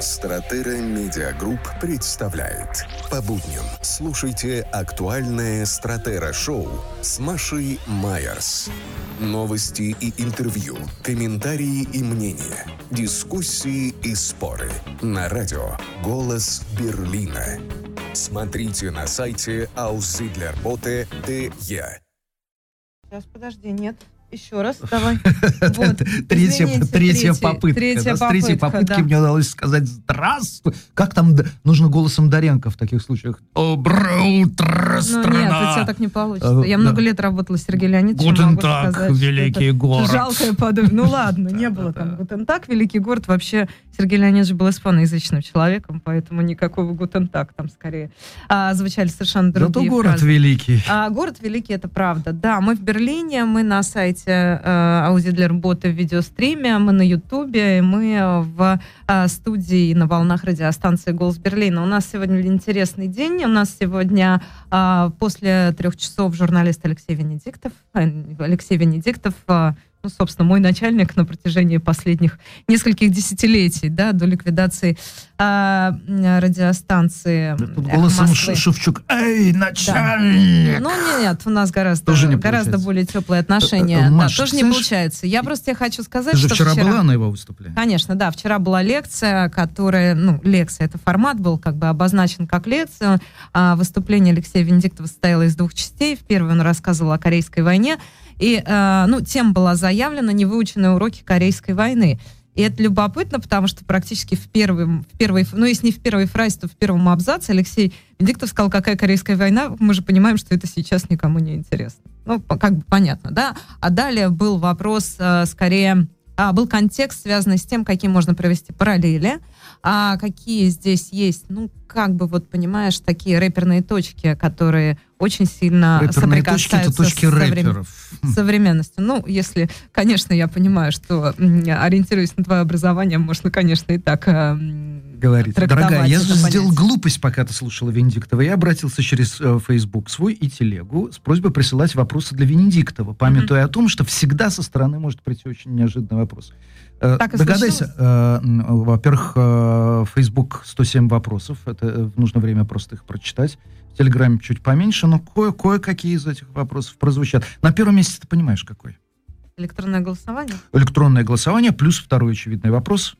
Stratera Media Group представляет. По будням слушайте актуальное Stratera Шоу с Машей Майерс. Новости и интервью, комментарии и мнения, дискуссии и споры. На радио «Голос Берлина». Смотрите на сайте aussiedlerbote.de. Сейчас, подожди, нет. Еще раз, давай. Вот. Третья, третья попытка. Третья да, с третьей попытки да. мне удалось сказать «Здравствуй». Как там нужно голосом Доренко в таких случаях? Доброе утро, страна! Ну нет, у тебя так не получится. Я много лет работала с Сергеем Леонидовичем. Guten Tag, великий город. Жалкое подобие. Ну ладно, не было там Guten Tag, великий город. Вообще Сергей Леонидович был испаноязычным человеком, поэтому никакого Guten Tag там скорее а, звучали совершенно другие Зато город великий. А, город великий, это правда. Да, мы в Берлине, мы на сайте сайте э, Aussiedlerbote в видеостриме, мы на Ютубе, мы в э, студии на волнах радиостанции «Голос Берлина». У нас сегодня интересный день. У нас сегодня э, после трех часов журналист Алексей Венедиктов. Алексей Венедиктов ну, собственно, мой начальник на протяжении последних нескольких десятилетий, да, до ликвидации а, радиостанции Тут голосом Москвы. Шевчук, эй, начальник! Да. Ну, нет, у нас гораздо, тоже не гораздо более теплые отношения. Э, Маш, да, тоже не получается. Я просто тебе хочу сказать, что вчера, вчера была на его выступлении? Конечно, да, вчера была лекция, которая, ну, лекция, это формат был как бы обозначен как лекция. А выступление Алексея Венедиктова состояло из двух частей. В первой он рассказывал о Корейской войне, и, э, ну, тем была заявлена невыученные уроки Корейской войны. И это любопытно, потому что практически в первой, в первой, ну, если не в первой фразе, то в первом абзаце Алексей Венедиктов сказал, какая Корейская война, мы же понимаем, что это сейчас никому не интересно. Ну, как бы понятно, да? А далее был вопрос э, скорее... А, был контекст, связанный с тем, какие можно провести параллели, а какие здесь есть, ну, как бы вот понимаешь, такие рэперные точки, которые очень сильно рэперные соприкасаются точки, это точки с рэперов. современностью. Ну, если, конечно, я понимаю, что ориентируясь на твое образование, можно, конечно, и так э, говорить. Дорогая, я же сделал глупость, пока ты слушала Венедиктова. Я обратился через э, Facebook свой и телегу с просьбой присылать вопросы для Венедиктова, памятуя mm-hmm. о том, что всегда со стороны может прийти очень неожиданный вопрос. Э, так Догадайся, э, во-первых, э, Facebook 107 вопросов, это э, нужно время просто их прочитать. В Телеграме чуть поменьше, но кое- кое-какие из этих вопросов прозвучат. На первом месте ты понимаешь, какой? Электронное голосование? Электронное голосование, плюс второй очевидный вопрос.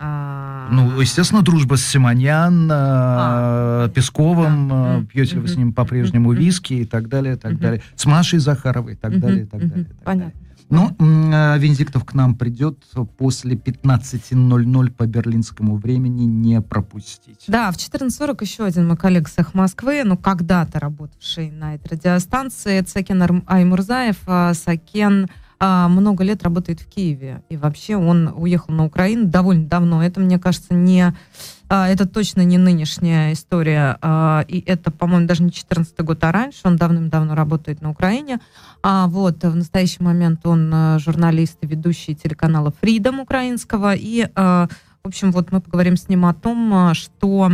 А... Ну, естественно, дружба с Симоньян, а, Песковым, да. пьете вы с ним по-прежнему виски и так далее, так далее. С Машей Захаровой и так далее, и так далее. Понятно. Ну, а, Венедиктов к нам придет после 15.00 по берлинскому времени, не пропустить. Да, в 14.40 еще один мой коллега с Москвы, ну, когда-то работавший на этой радиостанции, Цакен Аймурзаев. А, Сакен много лет работает в Киеве. И вообще он уехал на Украину довольно давно. Это, мне кажется, не... А, это точно не нынешняя история. А, и это, по-моему, даже не 14 год, а раньше. Он давным-давно работает на Украине. А вот в настоящий момент он а, журналист и ведущий телеканала Freedom украинского. И а, в общем, вот мы поговорим с ним о том, а, что,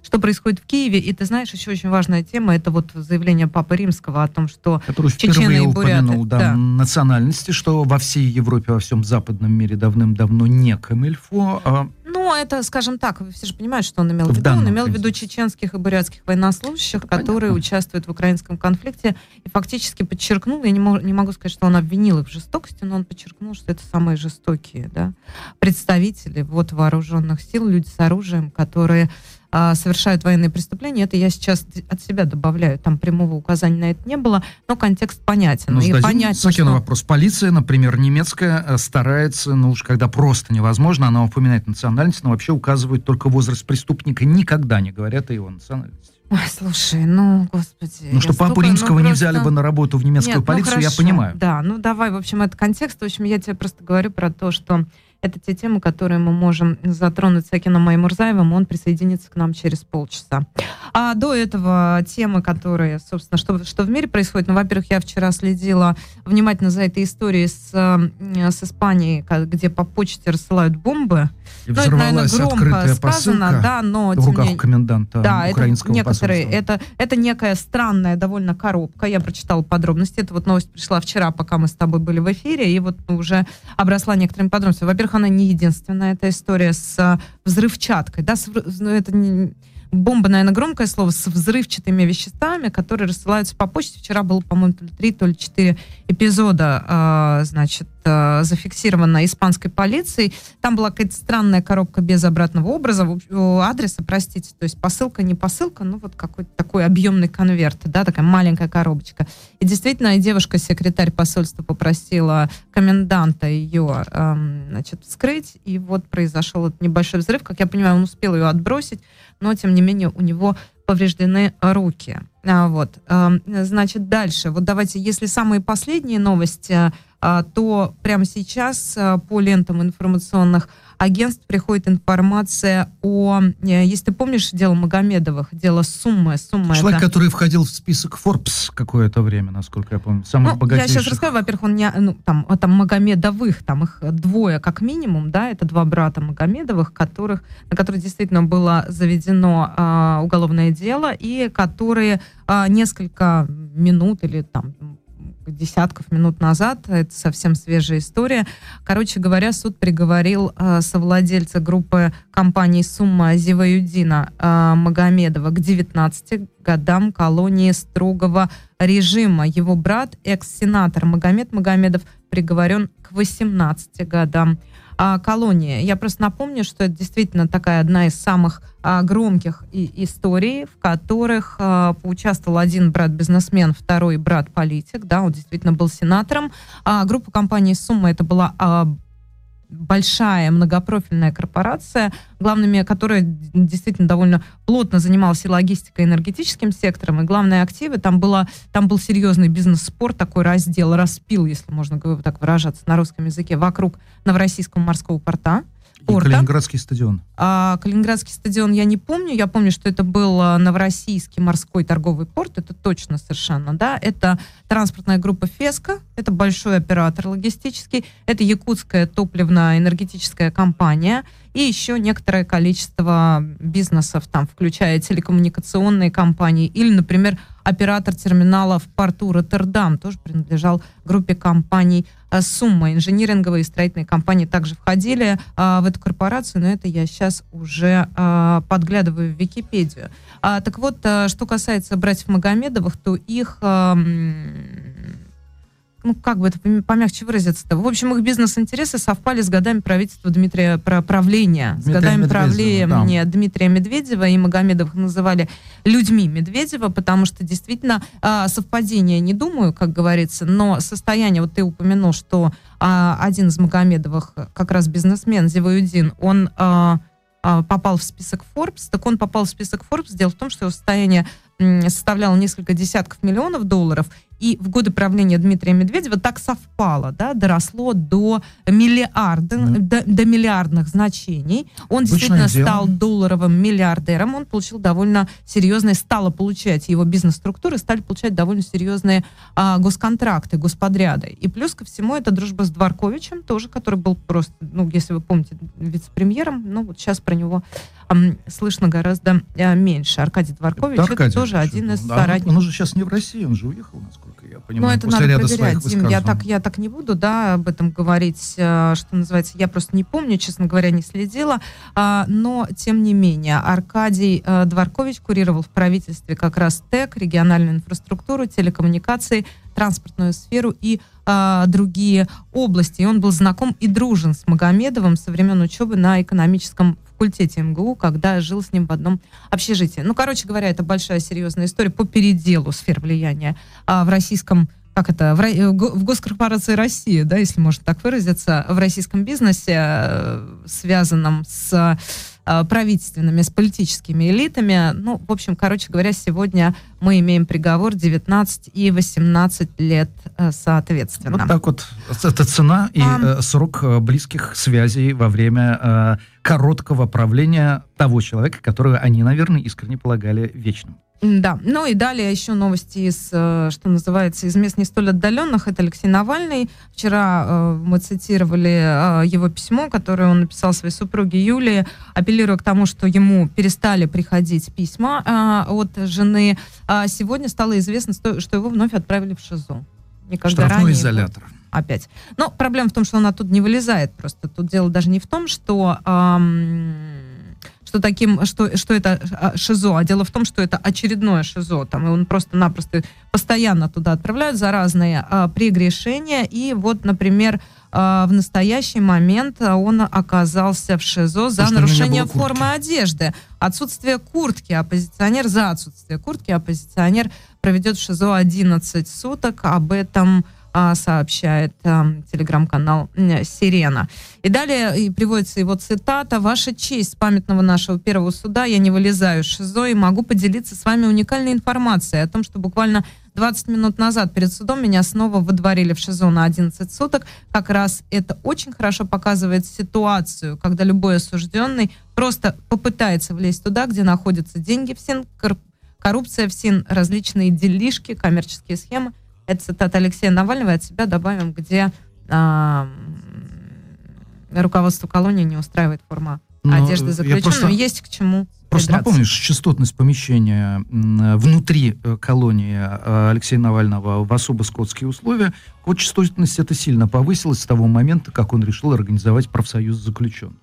что происходит в Киеве. И ты знаешь, еще очень важная тема, это вот заявление Папы Римского о том, что Который чечены и буряты... упомянул, да, да. национальности, что во всей Европе, во всем западном мире давным-давно не камильфо, а ну, это, скажем так, вы все же понимаете, что он имел в, в виду. Он имел в виду чеченских и бурятских военнослужащих, это которые понятно. участвуют в украинском конфликте, и фактически подчеркнул, я не, мог, не могу сказать, что он обвинил их в жестокости, но он подчеркнул, что это самые жестокие да, представители вот, вооруженных сил, люди с оружием, которые а, совершают военные преступления. Это я сейчас от себя добавляю. Там прямого указания на это не было, но контекст понятен. Ну, и понятно, что... вопрос. Полиция, например, немецкая, э, старается, ну уж когда просто невозможно, она упоминает национальность, но вообще указывает только возраст преступника, никогда не говорят о его национальности. Ой, слушай, ну, господи. Ну, что папу Римского ну, просто... не взяли бы на работу в немецкую Нет, ну, полицию, ну, я понимаю. Да, ну давай, в общем, это контекст. В общем, я тебе просто говорю про то, что это те темы, которые мы можем затронуть с Акином Маймурзаевым. Он присоединится к нам через полчаса. А до этого темы, которые, собственно, что, что в мире происходит. Ну, во-первых, я вчера следила внимательно за этой историей с, с Испанией, где по почте рассылают бомбы. И ну, это, наверное, громко сказано, да, но... В руках коменданта да, украинского это некоторые, это, это некая странная довольно коробка. Я прочитала подробности. Это вот новость пришла вчера, пока мы с тобой были в эфире, и вот уже обросла некоторыми подробностями. Во-первых, во-первых, она не единственная, эта история с взрывчаткой, да, с, ну, это не, бомба, наверное, громкое слово, с взрывчатыми веществами, которые рассылаются по почте. Вчера было, по-моему, то ли три, то ли четыре эпизода, э, значит, э, зафиксировано испанской полицией. Там была какая-то странная коробка без обратного образа, адреса, простите, то есть посылка, не посылка, ну вот какой-то такой объемный конверт, да, такая маленькая коробочка. И действительно, девушка, секретарь посольства попросила коменданта ее, значит, вскрыть, и вот произошел этот небольшой взрыв. Как я понимаю, он успел ее отбросить, но, тем не менее, у него повреждены руки. А, вот. Значит, дальше. Вот давайте, если самые последние новости, а, то прямо сейчас а, по лентам информационных агентств приходит информация о, э, если ты помнишь дело Магомедовых, дело Суммы. Сумма Человек, это... который входил в список Forbes какое-то время, насколько я помню, самых ну, богатейших. Я сейчас расскажу, во-первых, он не, ну, там, там Магомедовых, там их двое как минимум, да, это два брата Магомедовых, которых, на которых действительно было заведено э, уголовное дело, и которые э, несколько минут или там десятков минут назад. Это совсем свежая история. Короче говоря, суд приговорил э, совладельца группы компании «Сумма» Зиваюдина э, Магомедова к 19 годам колонии строгого режима. Его брат, экс-сенатор Магомед Магомедов, приговорен к 18 годам а, колонии. Я просто напомню, что это действительно такая одна из самых а, громких и, историй, в которых а, поучаствовал один брат-бизнесмен, второй брат-политик, да, он действительно был сенатором. А, группа компании «Сумма» это была а, большая многопрофильная корпорация, главными которая действительно довольно плотно занималась и логистикой, и энергетическим сектором, и главные активы, там, было, там был серьезный бизнес-спорт, такой раздел, распил, если можно так выражаться на русском языке, вокруг Новороссийского морского порта порта. И Калининградский стадион. А, Калининградский стадион я не помню. Я помню, что это был а, Новороссийский морской торговый порт. Это точно совершенно, да. Это транспортная группа «Феска». Это большой оператор логистический. Это якутская топливно-энергетическая компания. И еще некоторое количество бизнесов, там, включая телекоммуникационные компании. Или, например, оператор терминала в порту Роттердам. Тоже принадлежал группе компаний Э, сумма. Инжиниринговые и строительные компании также входили а, в эту корпорацию, но это я сейчас уже а, подглядываю в Википедию. А, так вот, а, что касается братьев Магомедовых, то их а, ну, как бы это помягче выразиться-то. В общем, их бизнес-интересы совпали с годами правительства Дмитрия правления, Дмитрия с годами правления да. Дмитрия Медведева и Магомедовых называли людьми Медведева, потому что действительно а, совпадение не думаю, как говорится, но состояние, вот ты упомянул, что а, один из Магомедовых, как раз бизнесмен Зиваюдин, он а, попал в список Forbes, так он попал в список Forbes. Дело в том, что его состояние составляло несколько десятков миллионов долларов, и в годы правления Дмитрия Медведева так совпало, да, доросло до миллиарда, mm. до, до миллиардных значений. Он Обычное действительно дело. стал долларовым миллиардером, он получил довольно серьезные, стало получать его бизнес-структуры, стали получать довольно серьезные а, госконтракты, господряды. И плюс ко всему это дружба с Дворковичем, тоже, который был просто, ну, если вы помните, вице-премьером, ну, вот сейчас про него слышно гораздо а, меньше. Аркадий Дворкович, это, это тоже один из да, соратников. Он, уже сейчас не в России, он же уехал, насколько я ну, понимаю, ну, это после надо проверять, Дим, я так, я так не буду, да, об этом говорить, э, что называется, я просто не помню, честно говоря, не следила, а, но, тем не менее, Аркадий э, Дворкович курировал в правительстве как раз ТЭК, региональную инфраструктуру, телекоммуникации, транспортную сферу и а, другие области. И он был знаком и дружен с Магомедовым со времен учебы на экономическом факультете МГУ, когда жил с ним в одном общежитии. Ну, короче говоря, это большая серьезная история по переделу сфер влияния а, в российском как это, в, в госкорпорации России, да, если можно так выразиться, в российском бизнесе, э, связанном с Э, правительственными, с политическими элитами. Ну, в общем, короче говоря, сегодня мы имеем приговор 19 и 18 лет э, соответственно. Вот так вот. Это цена и а... срок близких связей во время короткого правления того человека, которого они, наверное, искренне полагали вечным. Да, ну и далее еще новости из, э, что называется, из мест не столь отдаленных. Это Алексей Навальный. Вчера э, мы цитировали э, его письмо, которое он написал своей супруге Юлии, апеллируя к тому, что ему перестали приходить письма от жены. А сегодня стало известно, что его вновь отправили в ШИЗО. Никогда Штрафной изолятор. Его опять. Но проблема в том, что он оттуда не вылезает просто. Тут дело даже не в том, что... Эм, что таким, что, что это а, ШИЗО, а дело в том, что это очередное ШИЗО, там, и он просто-напросто постоянно туда отправляют за разные а, прегрешения, и вот, например, а, в настоящий момент он оказался в ШИЗО за нарушение формы одежды. Отсутствие куртки. Оппозиционер за отсутствие куртки. Оппозиционер проведет в ШИЗО 11 суток. Об этом сообщает а, телеграм-канал «Сирена». И далее и приводится его цитата. «Ваша честь, памятного нашего первого суда я не вылезаю из ШИЗО и могу поделиться с вами уникальной информацией о том, что буквально 20 минут назад перед судом меня снова выдворили в ШИЗО на 11 суток. Как раз это очень хорошо показывает ситуацию, когда любой осужденный просто попытается влезть туда, где находятся деньги в СИН, коррупция в СИН, различные делишки, коммерческие схемы. Это цитата Алексея Навального, от себя добавим, где а, руководство колонии не устраивает форма Но ну, одежды заключенным. Просто... Есть к чему Просто напомнишь, частотность помещения внутри э, колонии э, Алексея Навального в особо скотские условия, вот частотность это сильно повысилась с того момента, как он решил организовать профсоюз заключенных.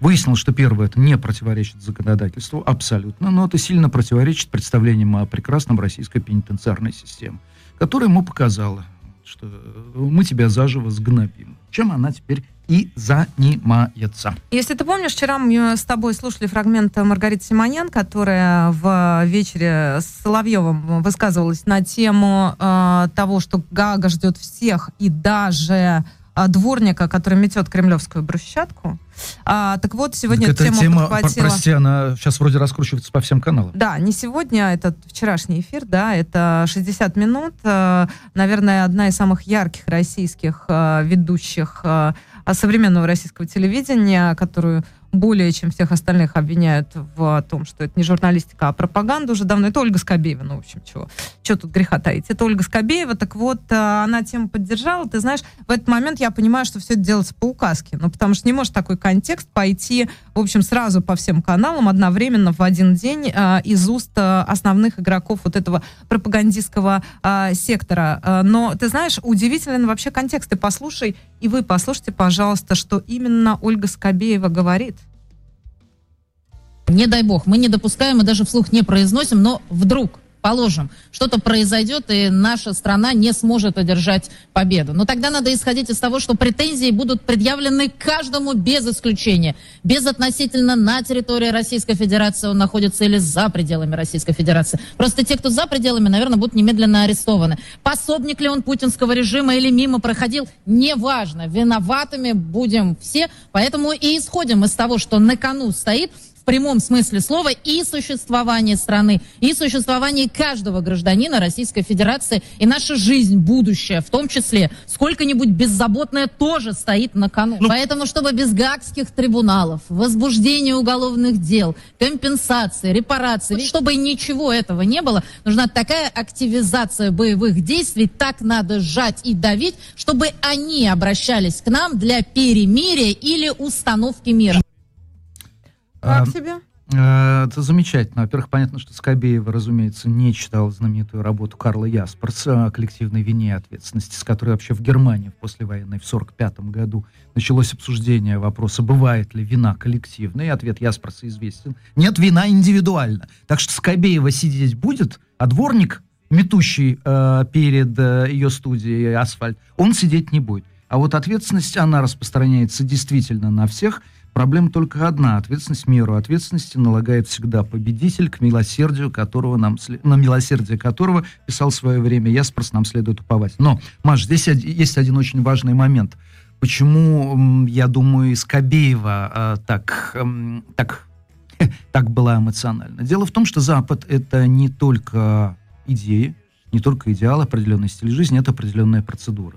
Выяснилось, что первое, это не противоречит законодательству, абсолютно, но это сильно противоречит представлениям о прекрасном российской пенитенциарной системе которая ему показала, что мы тебя заживо сгнобим. Чем она теперь и занимается. Если ты помнишь, вчера мы с тобой слушали фрагмент Маргариты Симонян, которая в вечере с Соловьевым высказывалась на тему э, того, что Гага ждет всех и даже дворника, который метет кремлевскую брусчатку. А, так вот, сегодня так тему тема, подхватила... Прости, она сейчас вроде раскручивается по всем каналам. Да, не сегодня, это вчерашний эфир, да, это 60 минут. А, наверное, одна из самых ярких российских а, ведущих современного российского телевидения, которую более чем всех остальных обвиняют в том, что это не журналистика, а пропаганда уже давно. Это Ольга Скобеева, ну, в общем, чего, что тут греха таить. Это Ольга Скобеева, так вот, э, она тему поддержала. Ты знаешь, в этот момент я понимаю, что все это делается по указке. Ну, потому что не может такой контекст пойти, в общем, сразу по всем каналам одновременно в один день э, из уст э, основных игроков вот этого пропагандистского э, сектора. Э, но, ты знаешь, удивителен вообще контекст. Ты послушай, и вы послушайте, пожалуйста, что именно Ольга Скобеева говорит. Не дай бог, мы не допускаем и даже вслух не произносим, но вдруг положим, что-то произойдет, и наша страна не сможет одержать победу. Но тогда надо исходить из того, что претензии будут предъявлены каждому без исключения. Без относительно на территории Российской Федерации он находится или за пределами Российской Федерации. Просто те, кто за пределами, наверное, будут немедленно арестованы. Пособник ли он путинского режима или мимо проходил, неважно. Виноватыми будем все. Поэтому и исходим из того, что на кону стоит прямом смысле слова и существование страны, и существование каждого гражданина Российской Федерации, и наша жизнь, будущее, в том числе, сколько-нибудь беззаботное тоже стоит на кону. Ну... Поэтому, чтобы без гаагских трибуналов, возбуждения уголовных дел, компенсации, репарации, чтобы ничего этого не было, нужна такая активизация боевых действий, так надо сжать и давить, чтобы они обращались к нам для перемирия или установки мира. Как себе? Э, это замечательно. Во-первых, понятно, что Скобеева, разумеется, не читал знаменитую работу Карла Ясперса о коллективной вине и ответственности, с которой вообще в Германии в послевоенной в 1945 году началось обсуждение вопроса, бывает ли вина коллективная, и ответ Ясперса известен. Нет, вина индивидуальна. Так что Скобеева сидеть будет, а дворник, метущий э, перед э, ее студией «Асфальт», он сидеть не будет. А вот ответственность, она распространяется действительно на всех – Проблема только одна. Ответственность меру ответственности налагает всегда победитель, к милосердию которого нам, на милосердие которого писал в свое время Ясперс, нам следует уповать. Но, Маш, здесь есть один очень важный момент. Почему, я думаю, из Кобеева э, так, э, так, так была эмоциональна? Дело в том, что Запад — это не только идеи, не только идеал, определенный стиль жизни, это определенная процедура.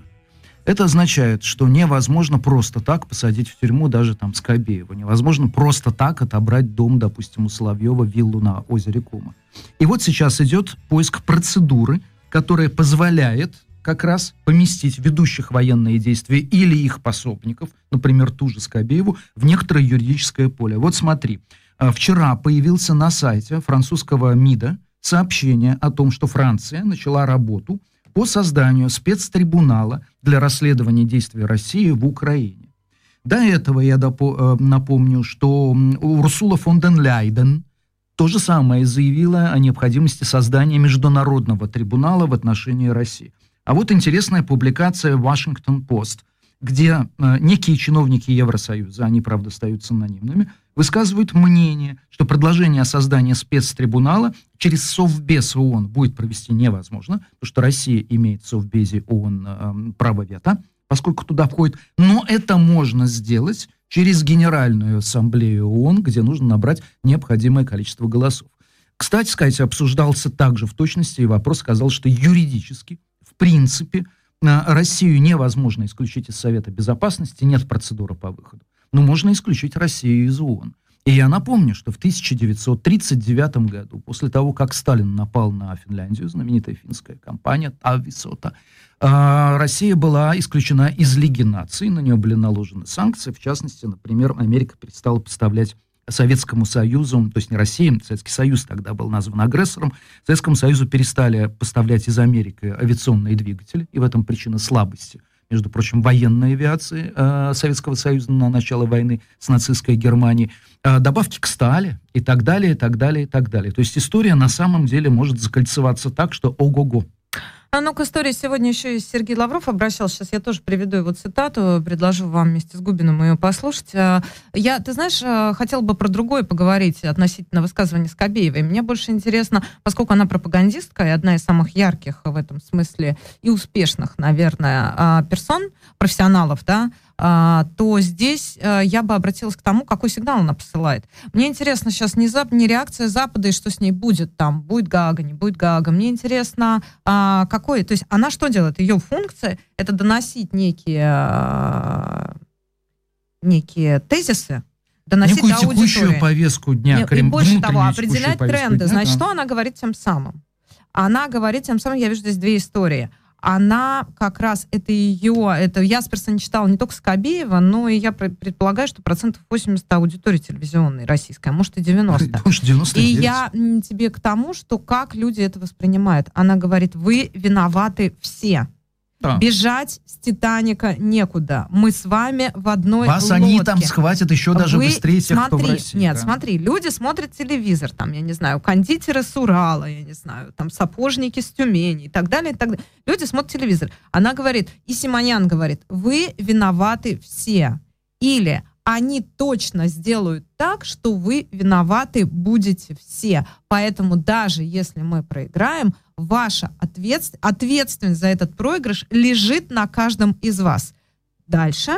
Это означает, что невозможно просто так посадить в тюрьму даже там Скобеева. Невозможно просто так отобрать дом, допустим, у Соловьева, виллу на озере Кума. И вот сейчас идет поиск процедуры, которая позволяет как раз поместить ведущих военные действия или их пособников, например, ту же Скобееву, в некоторое юридическое поле. Вот смотри, а, вчера появился на сайте французского МИДа сообщение о том, что Франция начала работу по созданию спецтрибунала для расследования действий России в Украине. До этого я допо- э, напомню, что Урсула фон ден Ляйден то же самое заявила о необходимости создания международного трибунала в отношении России. А вот интересная публикация Washington Post, где э, некие чиновники Евросоюза, они, правда, остаются анонимными, высказывают мнение, что предложение о создании спецтрибунала через Совбез ООН будет провести невозможно, потому что Россия имеет в Совбезе ООН э, право вето, поскольку туда входит, но это можно сделать через Генеральную Ассамблею ООН, где нужно набрать необходимое количество голосов. Кстати сказать, обсуждался также в точности и вопрос сказал, что юридически, в принципе, э, Россию невозможно исключить из Совета Безопасности, нет процедуры по выходу. Но можно исключить Россию из ООН. И я напомню, что в 1939 году, после того, как Сталин напал на Финляндию, знаменитая финская компания Тависота, а, Россия была исключена из Лиги наций, на нее были наложены санкции. В частности, например, Америка перестала поставлять Советскому Союзу, то есть не Россия, Советский Союз тогда был назван агрессором, Советскому Союзу перестали поставлять из Америки авиационные двигатели, и в этом причина слабости между прочим, военной авиации э, Советского Союза на начало войны с нацистской Германией, э, добавки к стали и так далее, и так далее, и так далее. То есть история на самом деле может закольцеваться так, что ого-го. А ну к истории сегодня еще и Сергей Лавров обращался. Сейчас я тоже приведу его цитату, предложу вам вместе с Губиным ее послушать. А, я, ты знаешь, а, хотела бы про другое поговорить относительно высказывания Скобеевой. Мне больше интересно, поскольку она пропагандистка и одна из самых ярких в этом смысле и успешных, наверное, а, персон, профессионалов, да, то здесь а, я бы обратилась к тому, какой сигнал она посылает. Мне интересно сейчас не, зап не реакция Запада и что с ней будет там, будет Гага, не будет Гага. Мне интересно, а, какой, то есть она что делает? Ее функция это доносить некие, а, некие тезисы, доносить Некую до текущую повестку дня. И, и больше того, определять тренды. Дня, Значит, да. что она говорит тем самым? Она говорит тем самым, я вижу здесь две истории она как раз, это ее, это Ясперса не читала не только Скобеева, но и я предполагаю, что процентов 80 аудитории телевизионной российской, а может и 90. Может, 99. И я тебе к тому, что как люди это воспринимают. Она говорит, вы виноваты все. Да. Бежать с Титаника некуда. Мы с вами в одной Вас лодке. они там схватят еще даже Вы быстрее тех, смотри, кто в России. Нет, да. смотри, люди смотрят телевизор, там, я не знаю, кондитеры с Урала, я не знаю, там, сапожники с Тюмени и так далее, и так далее. Люди смотрят телевизор. Она говорит, и Симонян говорит, вы виноваты все. Или они точно сделают так, что вы виноваты будете все. Поэтому даже если мы проиграем, ваша ответственность, ответственность за этот проигрыш лежит на каждом из вас. Дальше.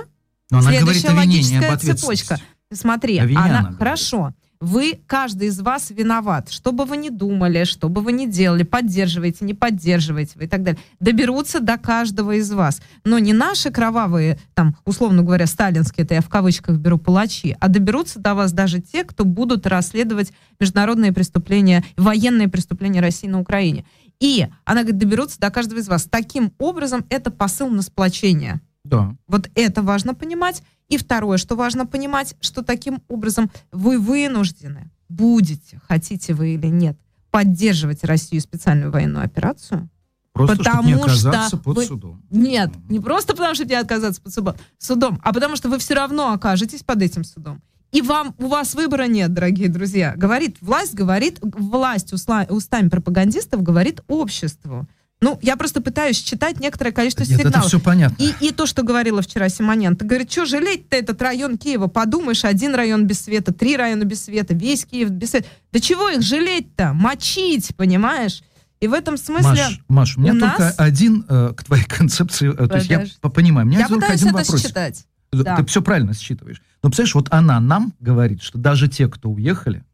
Но она Следующая говорит о логическая цепочка. Смотри, она, она хорошо. Вы, каждый из вас виноват. Что бы вы ни думали, что бы вы ни делали, поддерживаете, не поддерживаете вы и так далее. Доберутся до каждого из вас. Но не наши кровавые, там, условно говоря, сталинские, это я в кавычках беру, палачи, а доберутся до вас даже те, кто будут расследовать международные преступления, военные преступления России на Украине. И она говорит, доберутся до каждого из вас. Таким образом, это посыл на сплочение. Да. Вот это важно понимать. И второе, что важно понимать, что таким образом вы вынуждены будете, хотите вы или нет, поддерживать Россию специальную военную операцию. Просто потому не оказаться что под вы... судом. Нет, не просто потому, что не оказаться под судом, а потому что вы все равно окажетесь под этим судом. И вам, у вас выбора нет, дорогие друзья. Говорит власть, говорит власть уста, устами пропагандистов, говорит обществу. Ну, я просто пытаюсь читать некоторое количество Нет, сигналов. это все понятно. И, и то, что говорила вчера Симонен. Ты говорит, что жалеть-то этот район Киева? Подумаешь, один район без света, три района без света, весь Киев без света. Да чего их жалеть-то? Мочить, понимаешь? И в этом смысле... Маш, Маш у меня у только нас... один э, к твоей концепции... Э, то есть я понимаю, у меня я только один это вопрос. считать. Ты да. все правильно считываешь. Но, представляешь, вот она нам говорит, что даже те, кто уехали,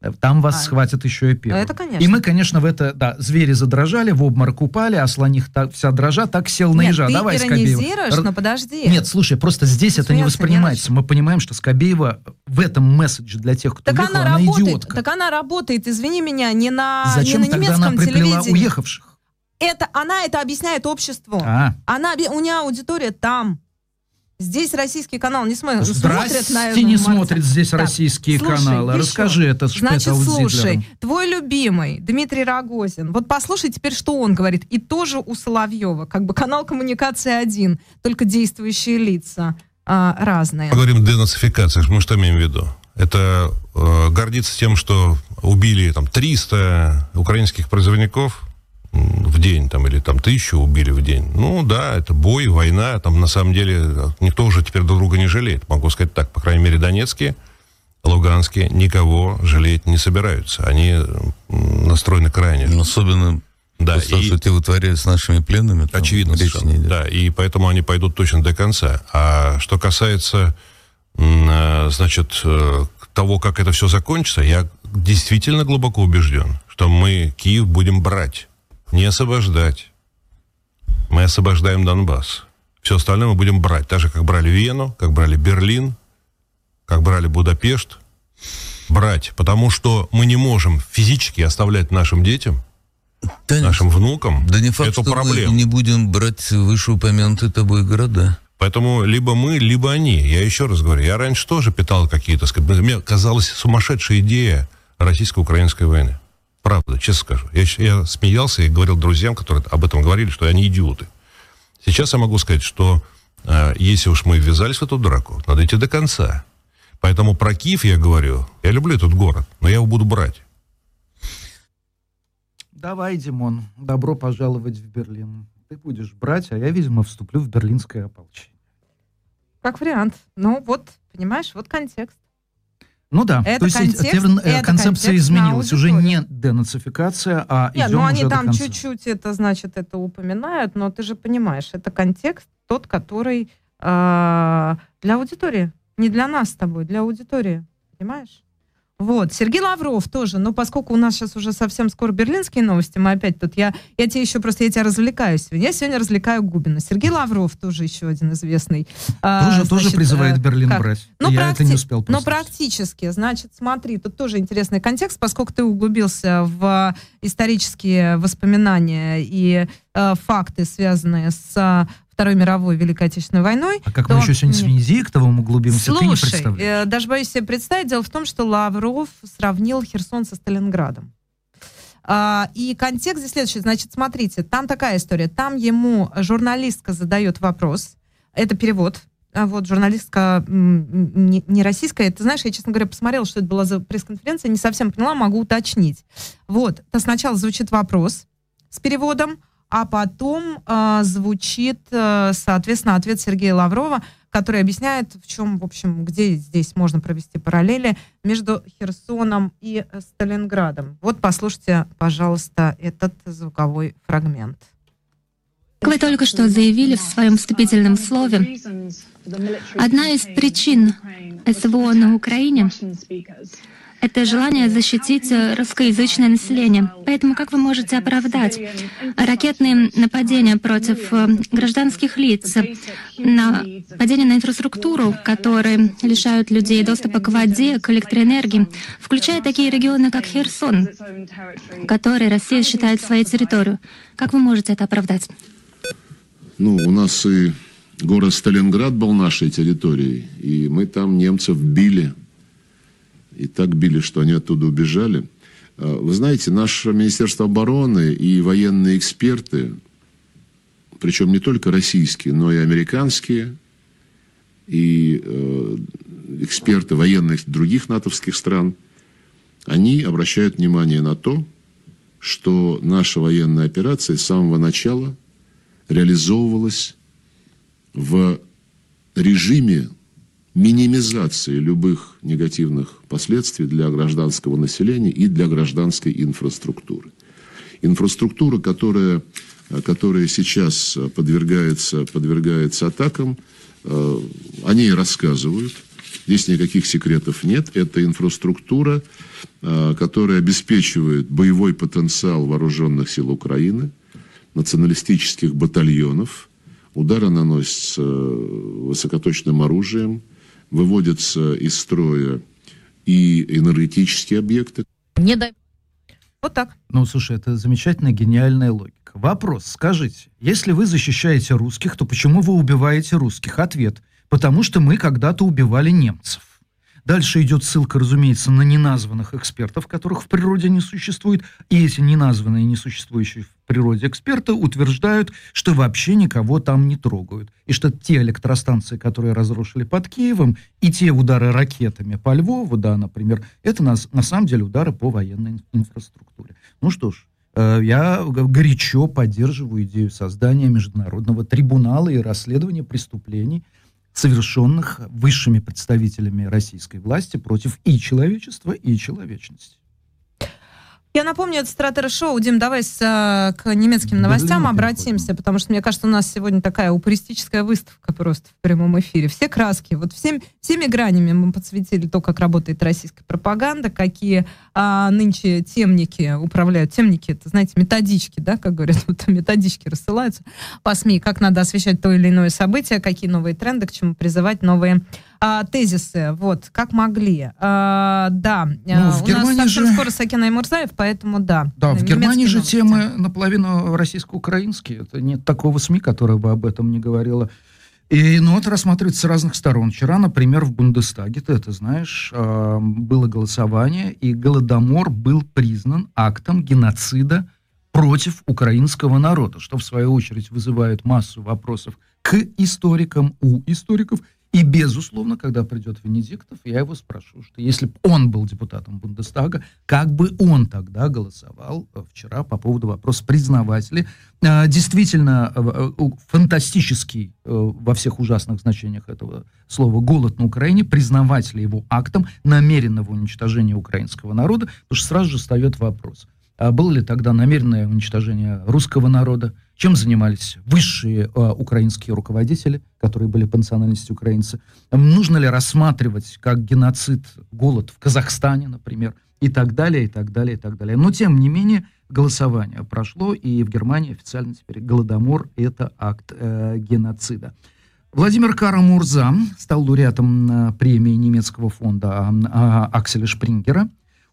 э, там вас а, схватят еще и первым. Это, конечно. И мы, конечно, в это, да, звери задрожали, в обморок упали, а слоних так, вся дрожа, так сел на ежа. Ты Давай, иронизируешь, Скобеева. но подожди. Нет, слушай, просто здесь Смеяться это не воспринимается. Не мы понимаем, что Скобеева в этом месседже для тех, кто так уехал, она, она работает, идиотка. Так она работает, извини меня, не на, Зачем не на немецком она телевидении. уехавших? Это, она это объясняет обществу. А. Она, у нее аудитория там. Здесь российский канал не смотрит, смотрит на не смотрит здесь так, российские слушай, каналы. Еще. Расскажи это Значит, слушай, твой любимый Дмитрий Рогозин. Вот послушай теперь, что он говорит. И тоже у Соловьева. Как бы канал коммуникации один, только действующие лица а, разные. Поговорим денацификации. Мы что имеем в виду? Это э, гордиться тем, что убили там 300 украинских призывников, в день, там, или там тысячу убили в день. Ну, да, это бой, война, там, на самом деле, никто уже теперь друг друга не жалеет, могу сказать так, по крайней мере, донецкие, луганские никого жалеть не собираются, они настроены крайне. Ну, особенно да, то, и, что те вытворяют с нашими пленными, там очевидно, речь не идет. Да, и поэтому они пойдут точно до конца. А что касается, э, значит, э, того, как это все закончится, я действительно глубоко убежден, что мы Киев будем брать не освобождать. Мы освобождаем Донбасс. Все остальное мы будем брать. Так же, как брали Вену, как брали Берлин, как брали Будапешт. Брать. Потому что мы не можем физически оставлять нашим детям, да нашим внукам да не факт, эту что проблему. Мы не будем брать вышеупомянутые тобой города. Поэтому либо мы, либо они. Я еще раз говорю, я раньше тоже питал какие-то... Мне казалась сумасшедшая идея российско-украинской войны. Правда, честно скажу. Я, я смеялся и говорил друзьям, которые об этом говорили, что они идиоты. Сейчас я могу сказать, что э, если уж мы ввязались в эту драку, надо идти до конца. Поэтому про Киев я говорю, я люблю этот город, но я его буду брать. Давай, Димон, добро пожаловать в Берлин. Ты будешь брать, а я, видимо, вступлю в берлинское ополчение. Как вариант. Ну вот, понимаешь, вот контекст. Ну да, это то есть контекст, термин, это концепция изменилась, уже не денацификация, а Нет, ну они там чуть-чуть это, значит, это упоминают, но ты же понимаешь, это контекст тот, который э, для аудитории, не для нас с тобой, для аудитории, понимаешь? Вот, Сергей Лавров тоже, но поскольку у нас сейчас уже совсем скоро берлинские новости, мы опять тут, я, я тебе еще просто, я тебя развлекаю сегодня. Я сегодня развлекаю Губина. Сергей Лавров тоже еще один известный. А, тоже, а, значит, тоже призывает а, Берлин как? брать. Ну, я практи... это не успел просто. Но практически, значит, смотри, тут тоже интересный контекст, поскольку ты углубился в исторические воспоминания и э, факты, связанные с Второй мировой Великой Отечественной войной. А как то... мы еще сегодня с Венедиктовым углубимся, Слушай, ты не представляешь. Э, даже боюсь себе представить. Дело в том, что Лавров сравнил Херсон со Сталинградом. А, и контекст здесь следующий. Значит, смотрите, там такая история. Там ему журналистка задает вопрос. Это перевод. А вот журналистка не, не российская. Ты знаешь, я, честно говоря, посмотрела, что это была за пресс-конференция, не совсем поняла, могу уточнить. Вот, то сначала звучит вопрос с переводом, а потом э, звучит, э, соответственно, ответ Сергея Лаврова, который объясняет, в чем, в общем, где здесь можно провести параллели между Херсоном и Сталинградом. Вот послушайте, пожалуйста, этот звуковой фрагмент. Как вы только что заявили в своем вступительном слове, одна из причин СВО на Украине это желание защитить э, русскоязычное население. Поэтому как вы можете оправдать ракетные нападения против э, гражданских лиц, нападения на инфраструктуру, которые лишают людей доступа к воде, к электроэнергии, включая такие регионы, как Херсон, которые Россия считает своей территорией? Как вы можете это оправдать? Ну, у нас и город Сталинград был нашей территорией, и мы там немцев били и так били, что они оттуда убежали. А, вы знаете, наше Министерство обороны и военные эксперты, причем не только российские, но и американские, и э, эксперты военных других натовских стран, они обращают внимание на то, что наша военная операция с самого начала реализовывалась в режиме минимизации любых негативных последствий для гражданского населения и для гражданской инфраструктуры. Инфраструктура, которая, которая сейчас подвергается, подвергается атакам, э, о ней рассказывают. Здесь никаких секретов нет. Это инфраструктура, э, которая обеспечивает боевой потенциал вооруженных сил Украины, националистических батальонов. Удары наносятся высокоточным оружием, выводятся из строя и энергетические объекты. Не дай. Вот так. Ну, слушай, это замечательная, гениальная логика. Вопрос, скажите, если вы защищаете русских, то почему вы убиваете русских? Ответ. потому что мы когда-то убивали немцев. Дальше идет ссылка, разумеется, на неназванных экспертов, которых в природе не существует. И эти неназванные, несуществующие в природе эксперты утверждают, что вообще никого там не трогают. И что те электростанции, которые разрушили под Киевом, и те удары ракетами по Львову, да, например, это на, на самом деле удары по военной инфраструктуре. Ну что ж, э, я горячо поддерживаю идею создания международного трибунала и расследования преступлений – совершенных высшими представителями российской власти против и человечества, и человечности. Я напомню, это Стратера Шоу. Дим, давай с, а, к немецким новостям да, обратимся, потому что, мне кажется, у нас сегодня такая упористическая выставка просто в прямом эфире. Все краски, вот всем, всеми гранями мы подсветили то, как работает российская пропаганда, какие а, нынче темники управляют. Темники, это, знаете, методички, да, как говорят, вот методички рассылаются по СМИ, как надо освещать то или иное событие, какие новые тренды, к чему призывать новые а, тезисы, вот, как могли. А, да, ну, а, в у Германии нас же... скоро Сакина и Мурзаев, поэтому да. Да, в Германии же новости. темы наполовину российско-украинские. Это нет такого СМИ, которое бы об этом не говорило. И ну, это рассматривается с разных сторон. Вчера, например, в Бундестаге, ты это знаешь, а, было голосование, и Голодомор был признан актом геноцида против украинского народа, что в свою очередь вызывает массу вопросов к историкам, у историков – и, безусловно, когда придет Венедиктов, я его спрошу, что если бы он был депутатом Бундестага, как бы он тогда голосовал э, вчера по поводу вопроса, признавать ли э, действительно э, фантастический во всех ужасных значениях этого слова голод на Украине, признавать ли его актом намеренного уничтожения украинского народа, потому что сразу же встает вопрос, а было ли тогда намеренное уничтожение русского народа, чем занимались высшие э, украинские руководители, которые были по национальности украинцы? Нужно ли рассматривать как геноцид голод в Казахстане, например, и так далее, и так далее, и так далее. Но, тем не менее, голосование прошло, и в Германии официально теперь Голодомор – это акт э, геноцида. Владимир Карамурза стал лауреатом э, премии немецкого фонда э, Акселя Шпрингера.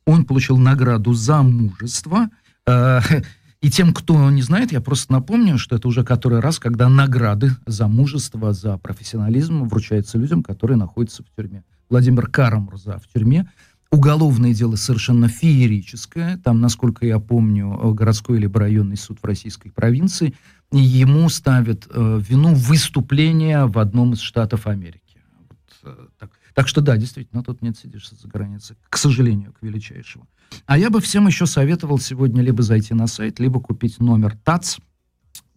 Он получил награду за мужество. Э, и тем, кто не знает, я просто напомню, что это уже который раз, когда награды за мужество, за профессионализм вручаются людям, которые находятся в тюрьме. Владимир Карамурза в тюрьме. Уголовное дело совершенно феерическое. Там, насколько я помню, городской либо районный суд в российской провинции. Ему ставят э, вину выступления в одном из штатов Америки. Так. что да, действительно, тут нет сидишь за границей. К сожалению, к величайшему. А я бы всем еще советовал сегодня либо зайти на сайт, либо купить номер ТАЦ.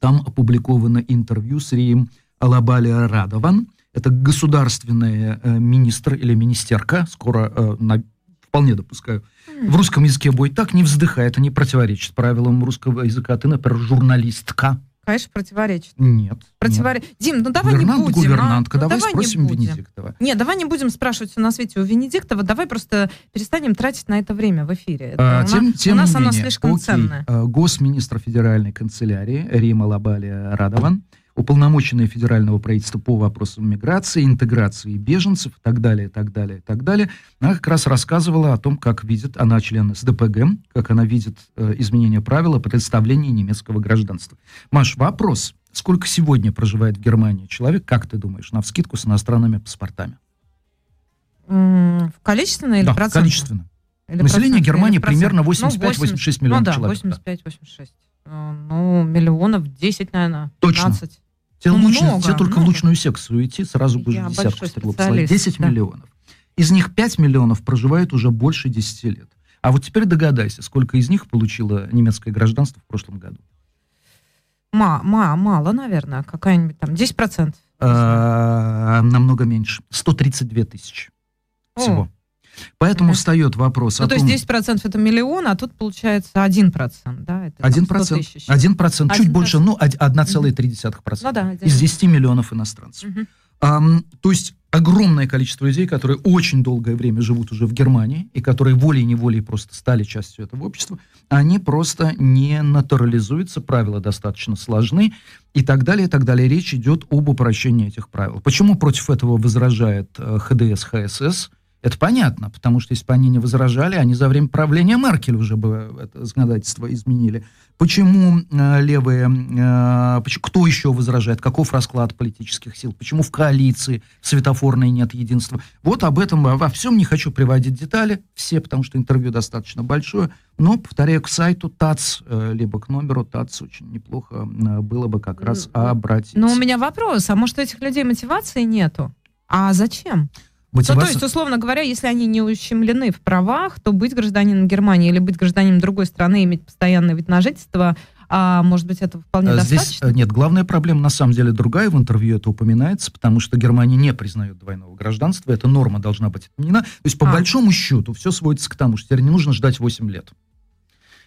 Там опубликовано интервью с Рием Алабалия Радован. Это государственная э, министр или министерка, скоро, э, на, вполне допускаю. В русском языке будет так, не вздыхай, это не противоречит правилам русского языка. Ты, например, журналистка, Конечно, противоречит. Нет. Противоречит. Нет. Дим, ну давай Гувернант, не будем. Гувернантка, а? давай, ну, давай спросим не Венедиктова. Нет, давай не будем спрашивать все на свете у Венедиктова, давай просто перестанем тратить на это время в эфире. Это, а, у, тем, тем у нас не оно менее, слишком окей. ценное. А, госминистр федеральной канцелярии Рима Лабалия Радован уполномоченная федерального правительства по вопросам миграции, интеграции беженцев и так далее, и так далее, и так далее. Она как раз рассказывала о том, как видит, она член СДПГ, как она видит э, изменение правила представления немецкого гражданства. Маш, вопрос. Сколько сегодня проживает в Германии человек, как ты думаешь, на вскидку с иностранными паспортами? В количественно или да, процентно? количественно. Или Население Германии примерно 85-86 ну, миллионов ну, да, человек. 85-86. Э, ну, миллионов 10, наверное, Точно. 15. Тебе, ну, лучше, много, тебе только много. в лучшую секцию идти, сразу будешь Я десятку стрелок 10 да. миллионов. Из них 5 миллионов проживают уже больше 10 лет. А вот теперь догадайся, сколько из них получило немецкое гражданство в прошлом году. Ма, ма, мало, наверное, какая-нибудь там, 10%. А, намного меньше. 132 тысячи всего. Поэтому встает вопрос ну, о то том... есть 10% это миллион, а тут получается 1%, да? Это 1%, 1%, чуть больше, ну, 1,3%. Ну, да, из 10 миллионов иностранцев. Угу. Um, то есть огромное количество людей, которые очень долгое время живут уже в Германии, и которые волей-неволей просто стали частью этого общества, они просто не натурализуются, правила достаточно сложны, и так далее, и так далее. Речь идет об упрощении этих правил. Почему против этого возражает э, ХДС, ХСС, Это понятно, потому что если бы они не возражали, они за время правления Меркель уже бы это законодательство изменили. Почему э, левые, э, кто еще возражает, каков расклад политических сил, почему в коалиции светофорной нет единства. Вот об этом, во всем не хочу приводить детали, все, потому что интервью достаточно большое, но, повторяю, к сайту ТАЦ, э, либо к номеру ТАЦ очень неплохо э, было бы как раз обратиться. Но у меня вопрос, а может у этих людей мотивации нету? А зачем? Мотивация... Ну, то есть, условно говоря, если они не ущемлены в правах, то быть гражданином Германии или быть гражданином другой страны, иметь постоянный вид на жительство, а может быть, это вполне Здесь, достаточно? Нет, главная проблема на самом деле другая, в интервью это упоминается, потому что Германия не признает двойного гражданства, эта норма должна быть отменена. То есть, по а. большому счету, все сводится к тому, что теперь не нужно ждать 8 лет.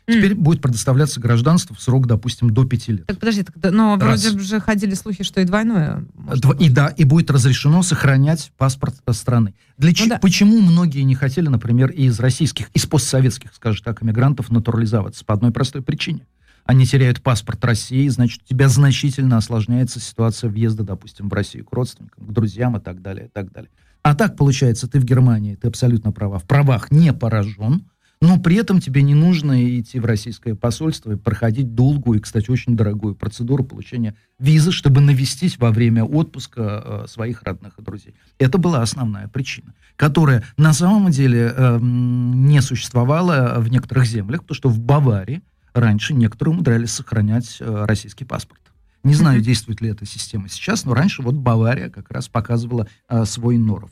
Теперь mm. будет предоставляться гражданство в срок, допустим, до пяти лет. Так подожди, так, но Раз. вроде же ходили слухи, что и двойное. Дво, и да, и будет разрешено сохранять паспорт страны. Для ну, ч... да. Почему многие не хотели, например, из российских, из постсоветских, скажем так, иммигрантов натурализоваться? По одной простой причине. Они теряют паспорт России, значит, у тебя значительно осложняется ситуация въезда, допустим, в Россию к родственникам, к друзьям и так далее, и так далее. А так, получается, ты в Германии, ты абсолютно права, в правах не поражен, но при этом тебе не нужно идти в российское посольство и проходить долгую и, кстати, очень дорогую процедуру получения визы, чтобы навестить во время отпуска э, своих родных и друзей. Это была основная причина, которая на самом деле э, не существовала в некоторых землях, потому что в Баварии раньше некоторые умудрялись сохранять э, российский паспорт. Не знаю, действует ли эта система сейчас, но раньше вот Бавария как раз показывала э, свой норов.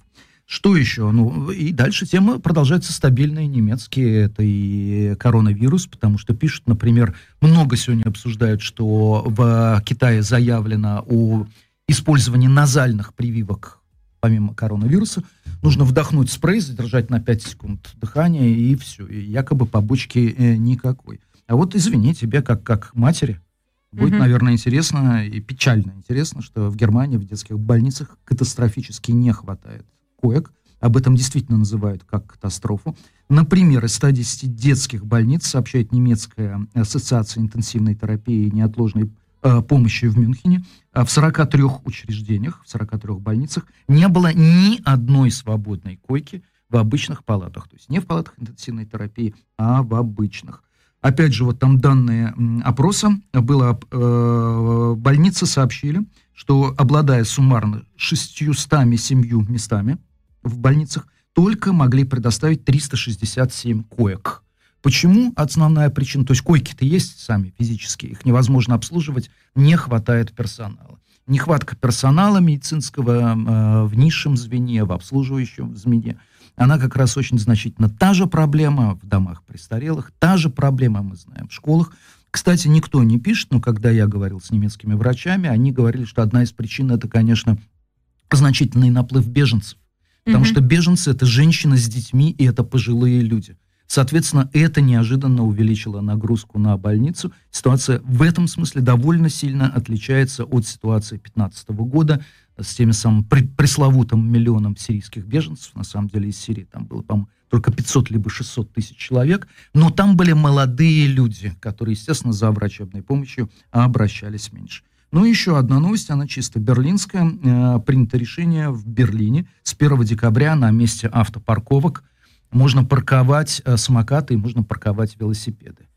Что еще? Ну, и дальше тема продолжается стабильная, немецкие, это и коронавирус, потому что пишут, например, много сегодня обсуждают, что в Китае заявлено о использовании назальных прививок помимо коронавируса, нужно вдохнуть спрей, задержать на 5 секунд дыхание, и все. И якобы побочки э, никакой. А вот извини, тебе как, как матери будет, mm-hmm. наверное, интересно и печально интересно, что в Германии в детских больницах катастрофически не хватает коек. Об этом действительно называют как катастрофу. Например, из 110 детских больниц, сообщает немецкая ассоциация интенсивной терапии и неотложной э, помощи в Мюнхене, э, в 43 учреждениях, в 43 больницах не было ни одной свободной койки в обычных палатах. То есть не в палатах интенсивной терапии, а в обычных. Опять же, вот там данные опроса было, э, больницы сообщили, что обладая суммарно 607 местами, в больницах только могли предоставить 367 коек. Почему? Основная причина, то есть койки-то есть сами физически, их невозможно обслуживать, не хватает персонала. Нехватка персонала медицинского э, в низшем звене, в обслуживающем звене, она как раз очень значительно. Та же проблема в домах престарелых, та же проблема, мы знаем, в школах. Кстати, никто не пишет, но когда я говорил с немецкими врачами, они говорили, что одна из причин это, конечно, значительный наплыв беженцев. Потому mm-hmm. что беженцы это женщины с детьми, и это пожилые люди. Соответственно, это неожиданно увеличило нагрузку на больницу. Ситуация в этом смысле довольно сильно отличается от ситуации 2015 года с теми самым пресловутым миллионом сирийских беженцев. На самом деле из Сирии там было, по-моему, только 500 либо 600 тысяч человек. Но там были молодые люди, которые, естественно, за врачебной помощью обращались меньше. Ну и еще одна новость, она чисто берлинская. Э, принято решение в Берлине с 1 декабря на месте автопарковок можно парковать э, самокаты и можно парковать велосипеды.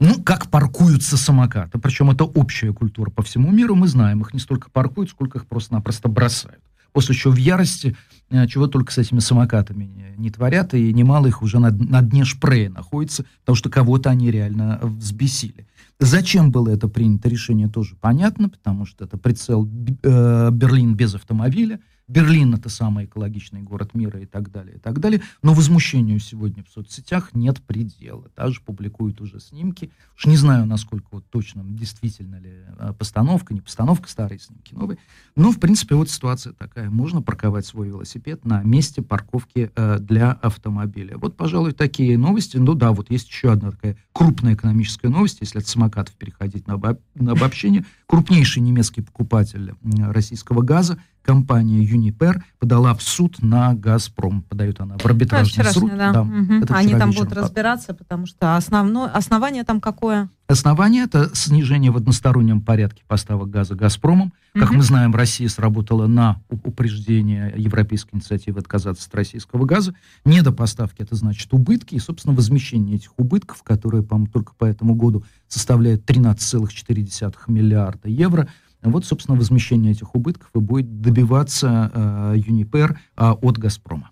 Ну, как паркуются самокаты, причем это общая культура по всему миру, мы знаем, их не столько паркуют, сколько их просто-напросто бросают. После чего в ярости, э, чего только с этими самокатами не, не творят, и немало их уже на, на дне шпрея находится, потому что кого-то они реально взбесили. Зачем было это принято решение, тоже понятно, потому что это прицел э, Берлин без автомобиля. Берлин это самый экологичный город мира и так далее, и так далее. Но возмущению сегодня в соцсетях нет предела. Даже публикуют уже снимки. Уж не знаю, насколько вот точно, действительно ли э, постановка, не постановка, старые снимки, новые. Но, в принципе, вот ситуация такая. Можно парковать свой велосипед на месте парковки э, для автомобиля. Вот, пожалуй, такие новости. Ну да, вот есть еще одна такая крупная экономическая новость, если от самокатов переходить на, обо- на обобщение. Крупнейший немецкий покупатель российского газа компания Юнипер подала в суд на «Газпром». Подает она в арбитражный да, суд. Да. Да, угу. Они там будут разбираться, потому что основное, основание там какое? Основание – это снижение в одностороннем порядке поставок газа «Газпромом». Как mm мы знаем, Россия сработала на упреждение европейской инициативы отказаться от российского газа. Недопоставки – это значит убытки. И, собственно, возмещение этих убытков, которые, по-моему, только по этому году составляют 13,4 миллиарда евро – вот, собственно, возмещение этих убытков и будет добиваться э, Юнипер э, от «Газпрома».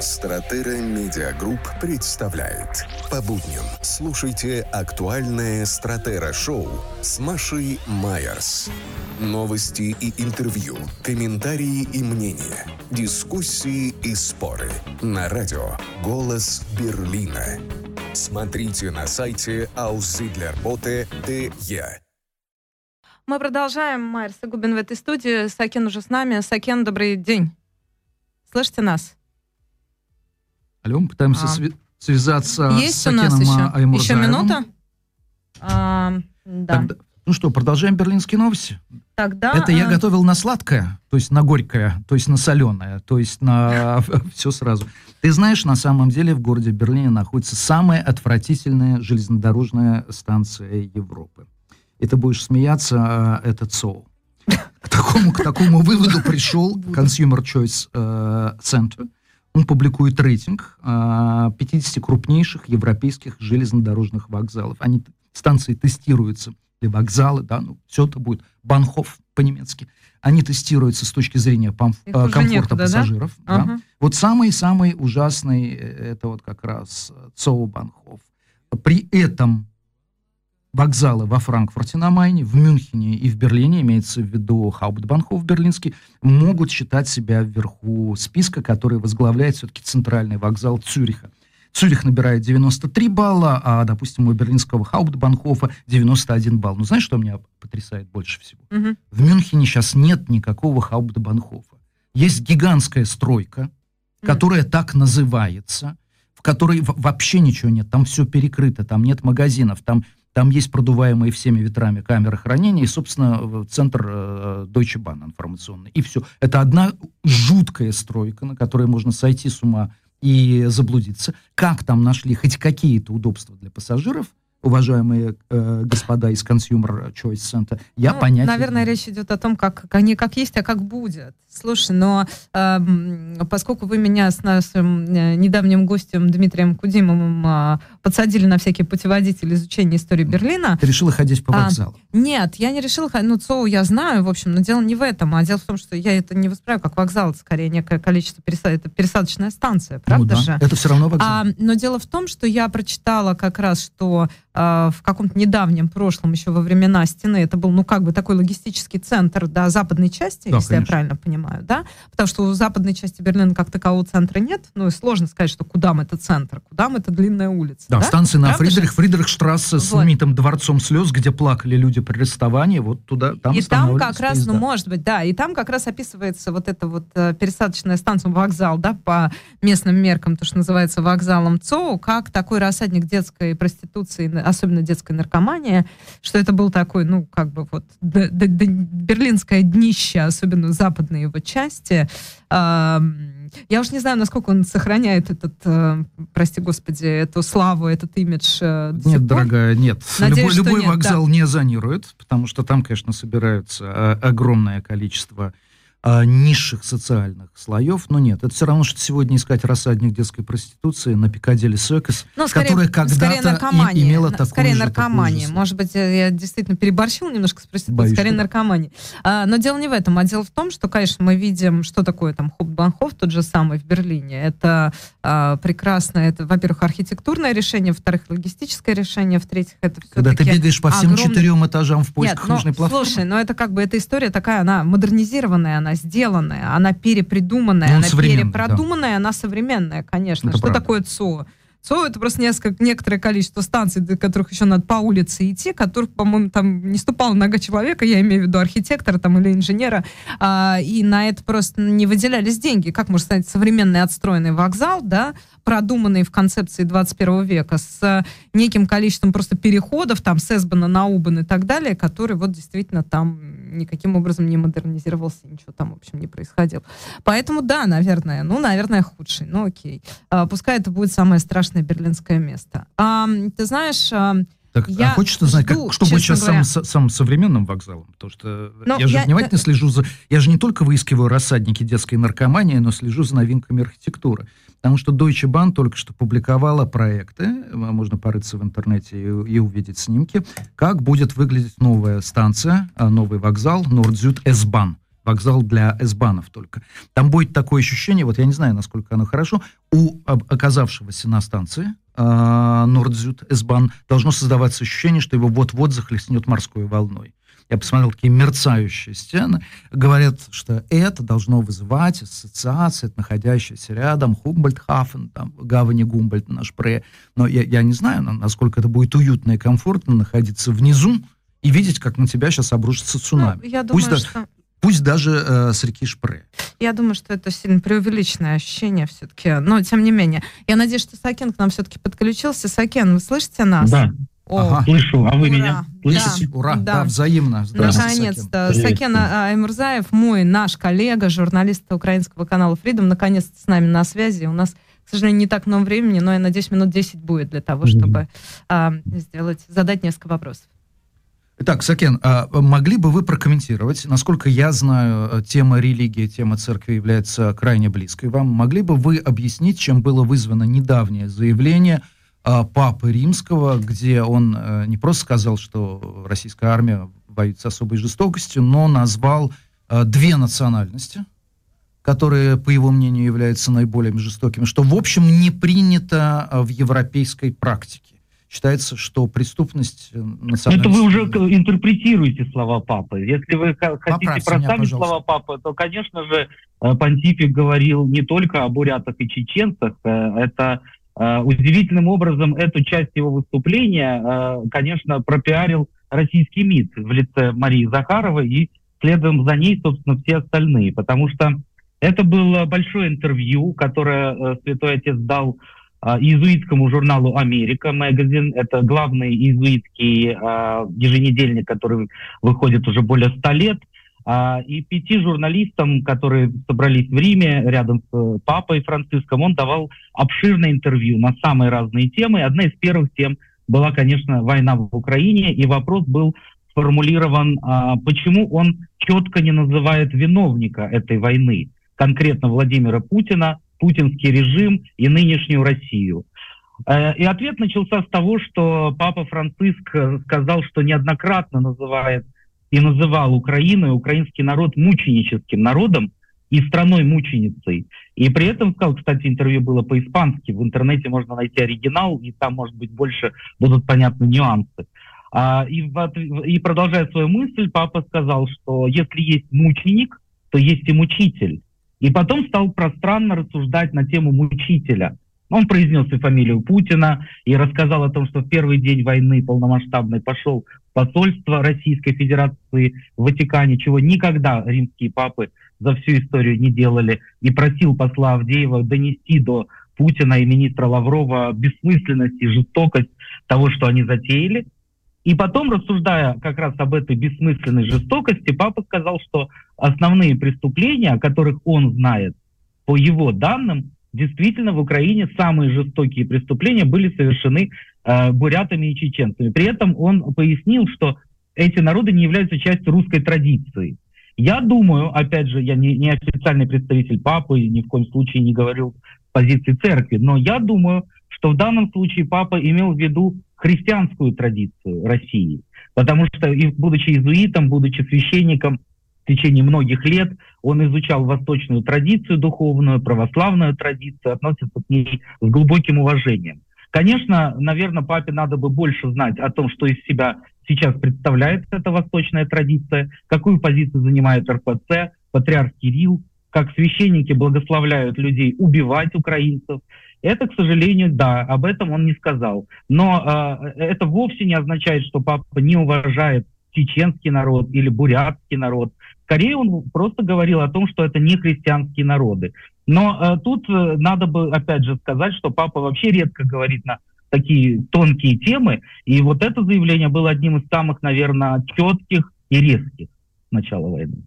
Stratera Media Group представляет. По будням слушайте актуальное Stratera-шоу с Машей Майерс. Новости и интервью, комментарии и мнения, дискуссии и споры. На радио «Голос Берлина». Смотрите на сайте aussiedlerbote.de. Мы продолжаем. Майер Сагубин в этой студии. Сакен уже с нами. Сакен, добрый день. Слышите нас? Алло, мы пытаемся а. сви- связаться Есть с Сакеном у нас еще, еще минута? А, да. Тогда, ну что, продолжаем берлинские новости? Тогда... Это я а... готовил на сладкое, то есть на горькое, то есть на соленое, то есть на все сразу. Ты знаешь, на самом деле в городе Берлине находится самая отвратительная железнодорожная станция Европы и ты будешь смеяться, а, это ЦОУ. К такому, к такому выводу пришел Consumer Choice э, Center. Он публикует рейтинг 50 э, крупнейших европейских железнодорожных вокзалов. Они станции тестируются, или вокзалы, да, ну, все это будет Банхоф по-немецки. Они тестируются с точки зрения э, комфорта некуда, пассажиров. Да? Ага. Да. Вот самый-самый ужасный, это вот как раз ЦОУ Банхоф. При этом вокзалы во Франкфурте на Майне, в Мюнхене и в Берлине, имеется в виду Хауптбанхоф берлинский, могут считать себя вверху списка, который возглавляет все-таки центральный вокзал Цюриха. Цюрих набирает 93 балла, а, допустим, у берлинского Хауптбанхофа 91 балл. Ну, знаешь, что меня потрясает больше всего? Угу. В Мюнхене сейчас нет никакого Хауптбанхофа. Есть гигантская стройка, которая угу. так называется, в которой вообще ничего нет. Там все перекрыто, там нет магазинов, там там есть продуваемые всеми ветрами камеры хранения и, собственно, центр э, Deutsche Bahn информационный. И все. Это одна жуткая стройка, на которой можно сойти с ума и заблудиться. Как там нашли хоть какие-то удобства для пассажиров – уважаемые э, господа из Consumer Choice Center, я ну, понять Наверное, речь идет о том, как, не как есть, а как будет. Слушай, но э, поскольку вы меня с нашим э, недавним гостем Дмитрием Кудимовым э, подсадили на всякие путеводители изучения истории Берлина... Ты решила ходить по а, вокзалу? А, нет, я не решила ходить. Ну, ЦОУ я знаю, в общем, но дело не в этом, а дело в том, что я это не воспринимаю как вокзал, это скорее некое количество пересадок. Это пересадочная станция, ну правда ну, да. же? Это все равно вокзал. А, но дело в том, что я прочитала как раз, что в каком-то недавнем прошлом, еще во времена стены, это был, ну, как бы такой логистический центр, да, западной части, да, если конечно. я правильно понимаю, да, потому что у западной части Берлина как такового центра нет, ну, и сложно сказать, что куда мы это центр, куда мы это длинная улица. Да, да? станция на Фридрих, Фридрихштрассе вот. с знаменитым дворцом слез, где плакали люди при расставании, вот туда, там И там как раз, поезда. ну, может быть, да, и там как раз описывается вот эта вот э, пересадочная станция, вокзал, да, по местным меркам, то, что называется вокзалом ЦОУ, как такой рассадник детской проституции особенно детская наркомания, что это был такой, ну, как бы вот д- д- д- берлинское днище, особенно западной его части. я уж не знаю, насколько он сохраняет этот, э, прости господи, эту славу, этот имидж. Э, нет, дорогая, нет. Надеюсь, любой любой нет, вокзал да. не зонирует, потому что там, конечно, собираются э, огромное количество а, низших социальных слоев, но нет, это все равно, что сегодня искать рассадник детской проституции на Пикадилли Сокос, ну, которая когда-то имела такую Скорее же, наркомания. Же Может быть, я действительно переборщил немножко с проституцией, Боюсь, скорее наркомания. А, но дело не в этом, а дело в том, что, конечно, мы видим, что такое там Хоп-Банхоф, тот же самый в Берлине. Это а, прекрасное, это, во-первых, архитектурное решение, во-вторых, логистическое решение, в-третьих, это все Когда ты бегаешь по всем огромный... четырем этажам в поисках Нет, нужной платформы. Слушай, но это как бы, эта история такая, она модернизированная, она сделанная, она перепридуманная, ну, она перепродуманная, да. она современная, конечно. Это Что правда. такое ЦО? ЦО это просто несколько, некоторое количество станций, до которых еще надо по улице идти, которых, по-моему, там не ступала нога человека, я имею в виду архитектора там, или инженера, а, и на это просто не выделялись деньги. Как может стать современный отстроенный вокзал, да, продуманный в концепции 21 века, с неким количеством просто переходов, там, с Эсбана на Убан и так далее, которые вот действительно там никаким образом не модернизировался, ничего там, в общем, не происходило. Поэтому, да, наверное, ну, наверное, худший, ну, окей. А, пускай это будет самое страшное берлинское место. А, ты знаешь... А, так, а я а хочется знать, жду, как, что будет сейчас говоря... самым, самым современным вокзалом? Потому что но ну, я же я, внимательно я... слежу за... Я же не только выискиваю рассадники детской наркомании, но слежу за новинками архитектуры. Потому что Deutsche Bahn только что публиковала проекты, а, можно порыться в интернете и, и увидеть снимки, как будет выглядеть новая станция, а, новый вокзал Nord-Süd S-Bahn вокзал для эсбанов только. Там будет такое ощущение, вот я не знаю, насколько оно хорошо, у оказавшегося на станции э, Нордзют Эсбан должно создаваться ощущение, что его вот-вот захлестнет морской волной. Я посмотрел такие мерцающие стены. Говорят, что это должно вызывать ассоциации, находящиеся рядом, Хумбольдхафен, там, гавани Гумбольд, наш пре. Но я, я не знаю, насколько это будет уютно и комфортно находиться внизу и видеть, как на тебя сейчас обрушится цунами. Ну, я думаю, Пусть что... Пусть даже э, с реки Шпре. Я думаю, что это сильно преувеличенное ощущение все-таки. Но, тем не менее. Я надеюсь, что Сакен к нам все-таки подключился. Сакен, вы слышите нас? Да. О, ага. Слышу, а вы Ура. меня слышите? Да. Ура, да, да взаимно. Наконец-то. Сакен Аймурзаев, мой, наш коллега, журналист украинского канала Freedom, наконец-то с нами на связи. У нас, к сожалению, не так много времени, но я надеюсь, минут 10 будет для того, чтобы mm-hmm. а, сделать, задать несколько вопросов. Итак, Сакен, а могли бы вы прокомментировать, насколько я знаю, э, тема религии, тема церкви является крайне близкой вам, могли бы вы объяснить, чем было вызвано недавнее заявление а, Папы Римского, где он а, не просто сказал, что российская армия с особой жестокостью, но назвал а, две национальности, которые, по его мнению, являются наиболее жестокими, что, в общем, не принято в европейской практике считается, что преступность э, национальности... Это вы уже интерпретируете слова папы. Если вы хотите проставить слова папы, то, конечно же, э, Понтифик говорил не только о бурятах и чеченцах. Э, это удивительным образом эту часть его выступления, конечно, пропиарил российский МИД в лице Марии Захаровой и следом за ней, собственно, все остальные. Потому что это было большое интервью, которое Святой Отец дал иезуитскому журналу «Америка» магазин. Это главный иезуитский еженедельник, который выходит уже более ста лет. А, и пяти журналистам, которые собрались в Риме рядом с э, папой Франциском, он давал обширное интервью на самые разные темы. Одна из первых тем была, конечно, война в Украине, и вопрос был сформулирован, почему он четко не называет виновника этой войны, конкретно Владимира Путина, путинский режим и нынешнюю Россию. Э, и ответ начался с того, что папа Франциск э, сказал, что неоднократно называет и называл Украину и украинский народ мученическим народом и страной-мученицей. И при этом сказал, кстати, интервью было по-испански, в интернете можно найти оригинал, и там, может быть, больше будут понятны нюансы. А, и, и продолжая свою мысль, папа сказал, что если есть мученик, то есть и мучитель. И потом стал пространно рассуждать на тему мучителя. Он произнес и фамилию Путина и рассказал о том, что в первый день войны полномасштабной пошел посольство Российской Федерации в Ватикане, чего никогда римские папы за всю историю не делали, и просил посла Авдеева донести до Путина и министра Лаврова бессмысленность и жестокость того, что они затеяли. И потом, рассуждая как раз об этой бессмысленной жестокости, папа сказал, что основные преступления, о которых он знает, по его данным, действительно в Украине самые жестокие преступления были совершены бурятами и чеченцами. При этом он пояснил, что эти народы не являются частью русской традиции. Я думаю, опять же, я не, не официальный представитель папы, ни в коем случае не говорил позиции церкви, но я думаю, что в данном случае папа имел в виду христианскую традицию России. Потому что, и будучи иезуитом, будучи священником, в течение многих лет он изучал восточную традицию духовную, православную традицию, относится к ней с глубоким уважением. Конечно, наверное, папе надо бы больше знать о том, что из себя сейчас представляет эта восточная традиция, какую позицию занимает РПЦ, патриарх Кирилл, как священники благословляют людей убивать украинцев, это, к сожалению, да, об этом он не сказал. Но э, это вовсе не означает, что папа не уважает чеченский народ или бурятский народ. Скорее, он просто говорил о том, что это не христианские народы. Но э, тут э, надо бы, опять же, сказать, что папа вообще редко говорит на такие тонкие темы. И вот это заявление было одним из самых, наверное, четких и резких. начала войны.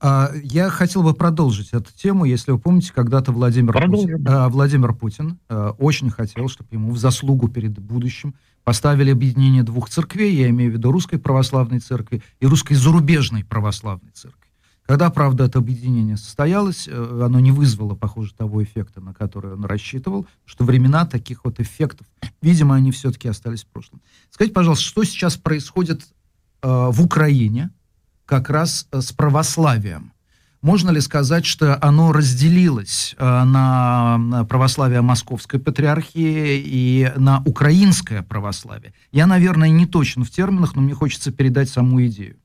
А, я хотел бы продолжить эту тему. Если вы помните, когда-то Владимир Путин, а, Владимир Путин а, очень хотел, чтобы ему в заслугу перед будущим поставили объединение двух церквей, я имею в виду Русской Православной Церкви и Русской Зарубежной Православной Церкви. Когда, правда, это объединение состоялось, э, оно не вызвало, похоже, того эффекта, на который он рассчитывал, что времена таких вот эффектов, видимо, они все-таки остались в прошлом. Скажите, пожалуйста, что сейчас происходит э, в Украине как раз э, с православием? Можно ли сказать, что оно разделилось э, на православие Московской Патриархии и на украинское православие? Я, наверное, не точно в терминах, но мне хочется передать саму идею.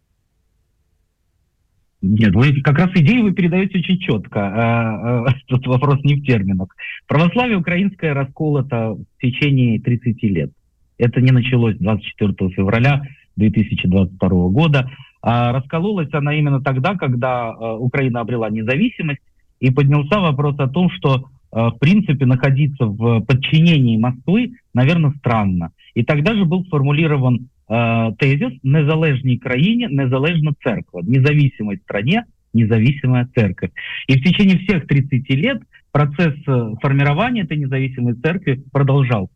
Нет, вы как раз идею вы передаете очень четко. А, а, тут вопрос не в терминах. Православие украинское расколото в течение 30 лет. Это не началось 24 февраля 2022 года. А раскололась она именно тогда, когда а, Украина обрела независимость, и поднялся вопрос о том, что в принципе находиться в подчинении Москвы, наверное, странно. И тогда же был сформулирован тезис «незалежній країні незалежна церква», «независимой стране независимая церковь». И в течение всех 30 лет процесс э, формирования этой независимой церкви продолжался.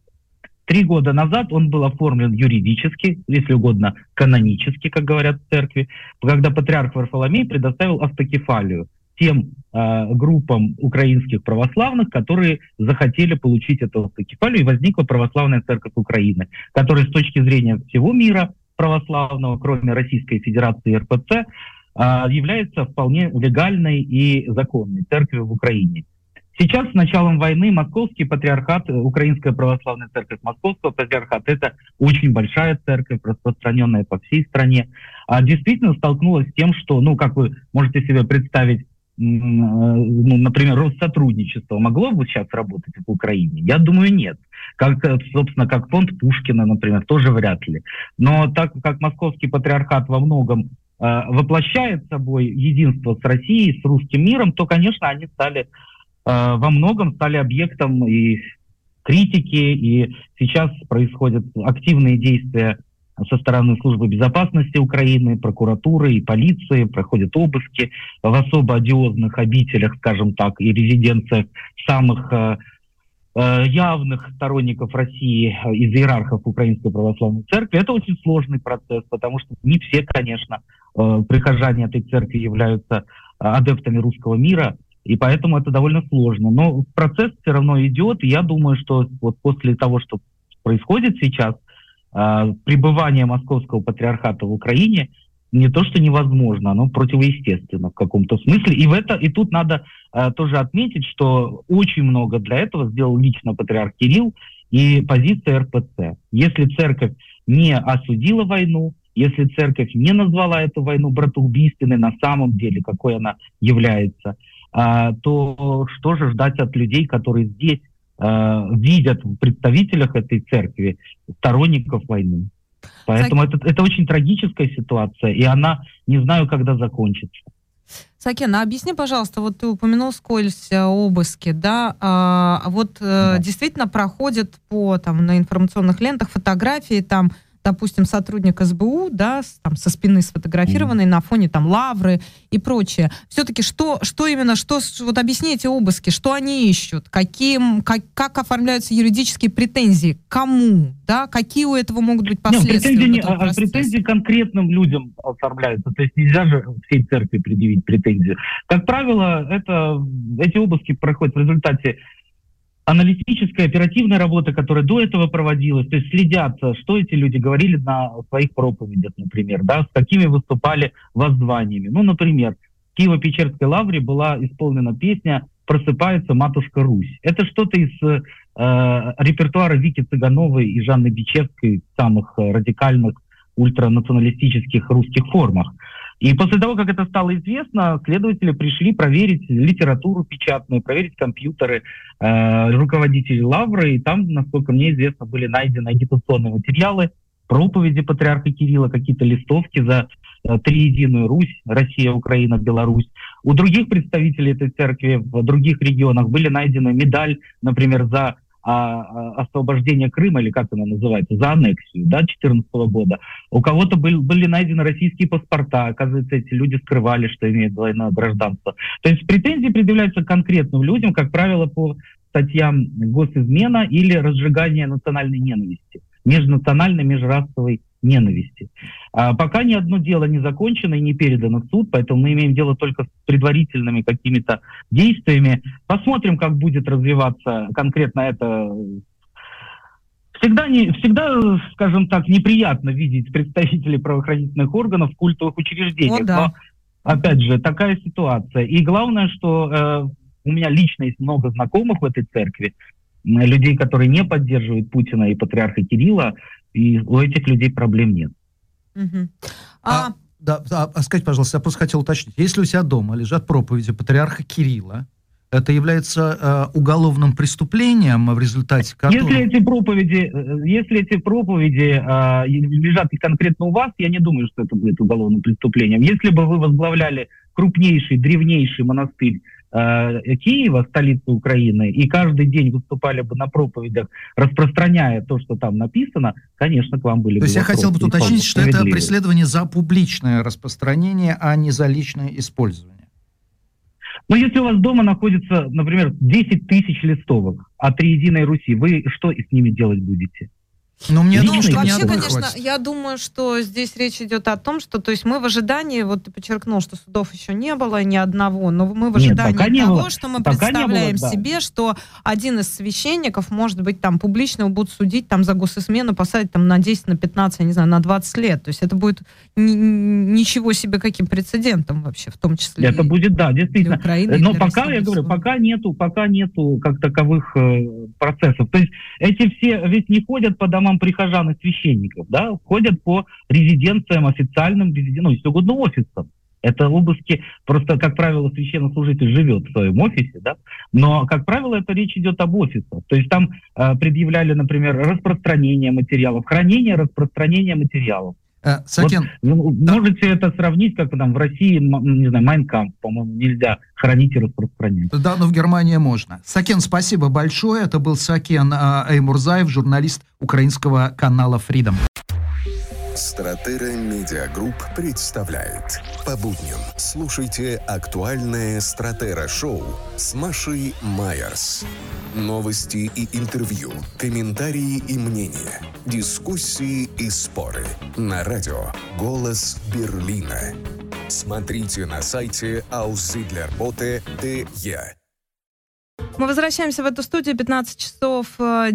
Три года назад он был оформлен юридически, если угодно, канонически, как говорят в церкви, когда патриарх Варфоломей предоставил автокефалию тем э, группам украинских православных, которые захотели получить эту автокефалию, и возникла православная церковь Украины, которая с точки зрения всего мира православного, кроме Российской Федерации и РПЦ, э, является вполне легальной и законной церковью в Украине. Сейчас с началом войны Московский патриархат, Украинская православная церковь Московского патриархата, это очень большая церковь, распространенная по всей стране, а действительно столкнулась с тем, что, ну, как вы можете себе представить, ну, например, Россотрудничество могло бы сейчас работать в Украине? Я думаю, нет. Как, собственно, как фонд Пушкина, например, тоже вряд ли. Но так как московский патриархат во многом э, воплощает собой единство с Россией, с русским миром, то, конечно, они стали э, во многом стали объектом и критики, и сейчас происходят активные действия со стороны службы безопасности Украины, прокуратуры и полиции, проходят обыски в особо одиозных обителях, скажем так, и резиденциях самых э, э явных сторонников России э, из иерархов Украинской Православной Церкви. Это очень сложный процесс, потому что не все, конечно, прихожане этой церкви являются адептами русского мира, и поэтому это довольно сложно. Но процесс все равно идет, и я думаю, что вот после того, что происходит сейчас, э, пребывание московского патриархата в Украине не то что невозможно, оно противоестественно в каком-то смысле. И в это и тут надо э, тоже отметить, что очень много для этого сделал лично патриарх Кирилл и позиция РПЦ. Если церковь не осудила войну, если церковь не назвала эту войну братоубийственной на самом деле, какой она является, э, то что же ждать от людей, которые здесь видят в представителях этой церкви сторонников войны. Поэтому Сак... это, это очень трагическая ситуация, и она не знаю, когда закончится. Сакен, а объясни, пожалуйста, вот ты упомянул скользь э, обыски, да, а, вот да. действительно проходят по там на информационных лентах фотографии там допустим, сотрудник СБУ, да, там, со спины сфотографированный mm. на фоне там лавры и прочее. Все-таки что, что именно, что, вот объясни эти обыски, что они ищут, каким, как, как оформляются юридические претензии, кому, да, какие у этого могут быть последствия? Нет, претензии, а, претензии конкретным людям оформляются, то есть нельзя же всей церкви предъявить претензию. Как правило, это, эти обыски проходят в результате аналитическая, оперативная работа, которая до этого проводилась, то есть следят, что эти люди говорили на своих проповедях, например, да, с какими выступали воззваниями. Ну, например, в Киево-Печерской лавре была исполнена песня «Просыпается матушка Русь». Это что-то из э, репертуара Вики Цыгановой и Жанны Бичевской в самых радикальных ультранационалистических русских формах. И после того, как это стало известно, следователи пришли проверить литературу печатную, проверить компьютеры э, руководителей Лавры, и там, насколько мне известно, были найдены агитационные материалы, проповеди патриарха Кирилла, какие-то листовки за э, триединую Русь, Россия, Украина, Беларусь. У других представителей этой церкви в других регионах были найдены медаль, например, за а, освобождения Крыма, или как она называется, за аннексию, да, 2014 года. У кого-то был, были найдены российские паспорта, оказывается, эти люди скрывали, что имеют двойное гражданство. То есть претензии предъявляются конкретным людям, как правило, по статьям госизмена или разжигание национальной ненависти, межнациональной, межрасовой ненависти. А пока ни одно дело не закончено и не передано в суд, поэтому мы имеем дело только с предварительными какими-то действиями. Посмотрим, как будет развиваться конкретно это Всегда, не, всегда, скажем так, неприятно видеть представителей правоохранительных органов в культовых учреждениях. О, да. Но, опять же, такая ситуация. И главное, что э, у меня лично есть много знакомых в этой церкви, людей, которые не поддерживают Путина и патриарха Кирилла, и у этих людей проблем нет. Угу. А... А, да, а, а скажите, пожалуйста, я просто хотел уточнить. Если у тебя дома лежат проповеди патриарха Кирилла, это является э, уголовным преступлением в результате которого... Если эти проповеди, э, если эти проповеди э, лежат конкретно у вас, я не думаю, что это будет уголовным преступлением. Если бы вы возглавляли крупнейший, древнейший монастырь Э, Киева, столицы Украины, и каждый день выступали бы на проповедях, распространяя то, что там написано, конечно, к вам были то бы То есть я хотел бы уточнить, что это преследование за публичное распространение, а не за личное использование. Но если у вас дома находится, например, 10 тысяч листовок от Триединой Руси, вы что с ними делать будете? Ну, мне ну, думаю, вообще, конечно, хватит. я думаю, что здесь речь идет о том, что, то есть мы в ожидании, вот ты подчеркнул, что судов еще не было ни одного, но мы в ожидании Нет, того, было. что мы пока представляем было, да. себе, что один из священников, может быть, там публично будут судить там за госизмену, посадить там на 10, на 15, я не знаю, на 20 лет. То есть это будет ничего себе каким прецедентом вообще, в том числе. Это будет, да, действительно. Украины, но пока, я говорю, пока нету, пока нету как таковых э, процессов. То есть эти все ведь не ходят по домам прихожан и священников, да, ходят по резиденциям официальным, ну, если угодно, офисам. Это обыски, просто, как правило, священнослужитель живет в своем офисе, да, но, как правило, это речь идет об офисах. То есть там э, предъявляли, например, распространение материалов, хранение, распространение материалов. Э, Сакен, вот, да. Можете это сравнить, как там в России, не знаю, Майн кампф, по-моему, нельзя хранить и распространять. Да, но в Германии можно. Сакен, спасибо большое. Это был Сакен э, Аймурзаев, журналист украинского канала Freedom. Stratera Media Group представляет. По будням слушайте актуальное Stratera Шоу с Машей Майерс. Новости и интервью, комментарии и мнения, дискуссии и споры. На радио «Голос Берлина». Смотрите на сайте auszidlerbote.de. Мы возвращаемся в эту студию. 15 часов 9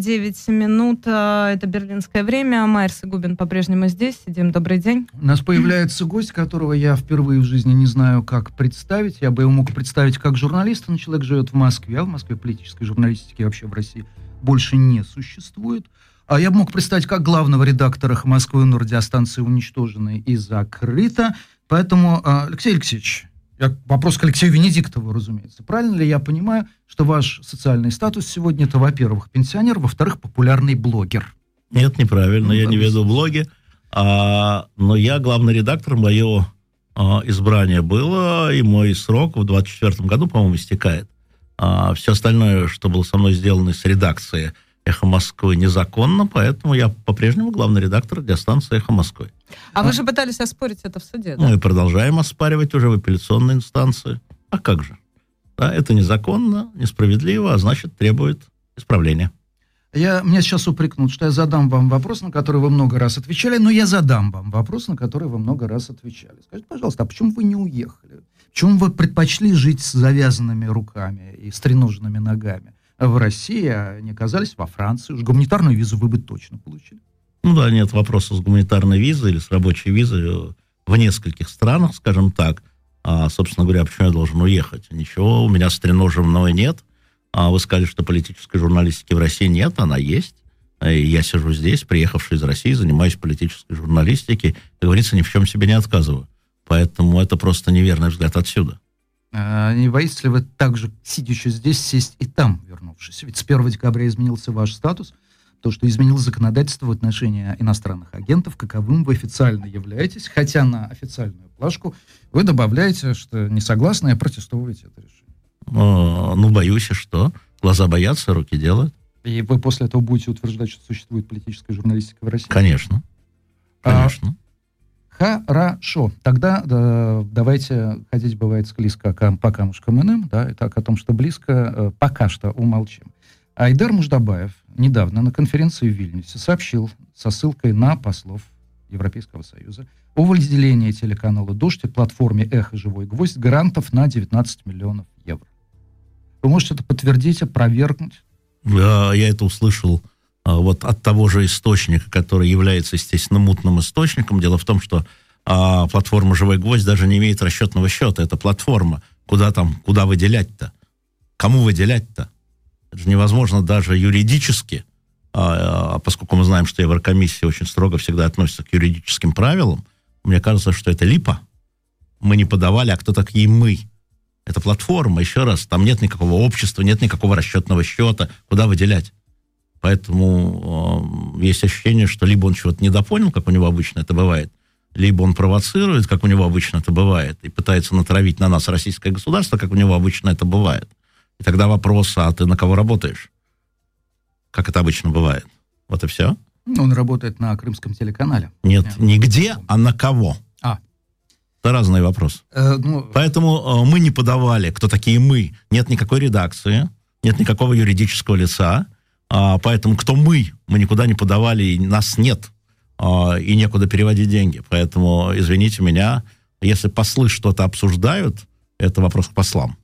э, минут. Э, это берлинское время. Майерс и Губин по-прежнему здесь. Сидим. Добрый день. У нас появляется гость, которого я впервые в жизни не знаю, как представить. Я бы его мог представить как журналиста, но человек живет в Москве, а в Москве политической журналистики вообще в России больше не существует. А я бы мог представить как главного редактора Москвы на радиостанции уничтожена и закрыта. Поэтому, э, Алексей Алексеевич, вопрос к Алексею Венедиктову, разумеется. Правильно ли я понимаю, что ваш социальный статус сегодня это, во-первых, пенсионер, во-вторых, популярный блогер? Нет, неправильно. Ну, я не веду блоги. А, но я главный редактор, мое а, избрание было, и мой срок в 24 году, по-моему, истекает. А, все остальное, что было со мной сделано с редакции «Эхо Москвы» незаконно, поэтому я по-прежнему главный редактор радиостанции «Эхо Москвы». А, а вы же пытались оспорить это в суде, да? Ну и продолжаем оспаривать уже в апелляционной инстанции. А как же? Да, это незаконно, несправедливо, а значит требует исправления. Я, меня сейчас упрекнут, что я задам вам вопрос, на который вы много раз отвечали, но я задам вам вопрос, на который вы много раз отвечали. Скажите, пожалуйста, а почему вы не уехали? Почему вы предпочли жить с завязанными руками и с треноженными ногами в России, а не оказались во Франции? Уж гуманитарную визу вы бы точно получили. Ну да, нет вопроса с гуманитарной визой или с рабочей визой в нескольких странах, скажем так. А, собственно говоря, почему я должен уехать? Ничего, у меня с треножем нет. А вы сказали, что политической журналистики в России нет, она есть. И я сижу здесь, приехавший из России, занимаюсь политической журналистикой. Как говорится, ни в чем себе не отказываю. Поэтому это просто неверный взгляд отсюда. А не боитесь ли вы также, сидящий здесь, сесть и там, вернувшись? Ведь с 1 декабря изменился ваш статус – то, что изменилось законодательство в отношении иностранных агентов, каковым вы официально являетесь, хотя на официальную плашку вы добавляете, что не согласны и протестуете это решение. О, ну, боюсь, и что? Глаза боятся, руки делают. И вы после этого будете утверждать, что существует политическая журналистика в России? Конечно. Конечно. А, хорошо. Тогда да, давайте ходить бывает склизко по камушкам иным, да, и так о том, что близко, э, пока что умолчим. Айдар Муждабаев недавно на конференции в Вильнюсе сообщил со ссылкой на послов Европейского Союза о выделении телеканала «Дождь» и платформе «Эхо. Живой гвоздь» грантов на 19 миллионов евро. Вы можете это подтвердить, опровергнуть? Да, я это услышал вот от того же источника, который является, естественно, мутным источником. Дело в том, что а, платформа «Живой гвоздь» даже не имеет расчетного счета. Это платформа. Куда там, куда выделять-то? Кому выделять-то? Это же невозможно даже юридически, а, а, поскольку мы знаем, что Еврокомиссия очень строго всегда относится к юридическим правилам. Мне кажется, что это липа. Мы не подавали, а кто такие мы? Это платформа, еще раз, там нет никакого общества, нет никакого расчетного счета, куда выделять. Поэтому э, есть ощущение, что либо он чего-то недопонял, как у него обычно это бывает, либо он провоцирует, как у него обычно это бывает, и пытается натравить на нас российское государство, как у него обычно это бывает. И тогда вопрос, а ты на кого работаешь? Как это обычно бывает. Вот и все. Он работает на крымском телеканале. Нет, не где, а на кого. Это разный вопрос. Э, ну... Поэтому э, мы не подавали, кто такие мы. Нет никакой редакции, нет никакого юридического лица. Э, поэтому кто мы, мы никуда не подавали, и нас нет. Э, и некуда переводить деньги. Поэтому, извините меня, если послы что-то обсуждают, это вопрос к послам.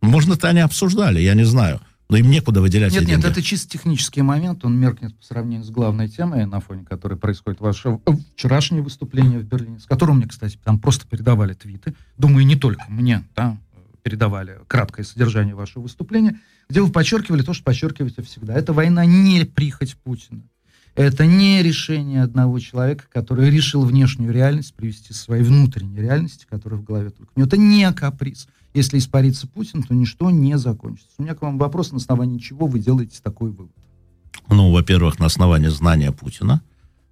Может, это они обсуждали, я не знаю. Но им некуда выделять Нет, нет, деньги. это чисто технический момент, он меркнет по сравнению с главной темой, на фоне которой происходит ваше вчерашнее выступление в Берлине, с которым мне, кстати, там просто передавали твиты. Думаю, не только мне, да, передавали краткое содержание вашего выступления, где вы подчеркивали то, что подчеркиваете всегда. Это война не прихоть Путина. Это не решение одного человека, который решил внешнюю реальность привести к своей внутренней реальности, которая в голове только у него. Это не каприз. Если испарится Путин, то ничто не закончится. У меня к вам вопрос, на основании чего вы делаете такой вывод? Ну, во-первых, на основании знания Путина,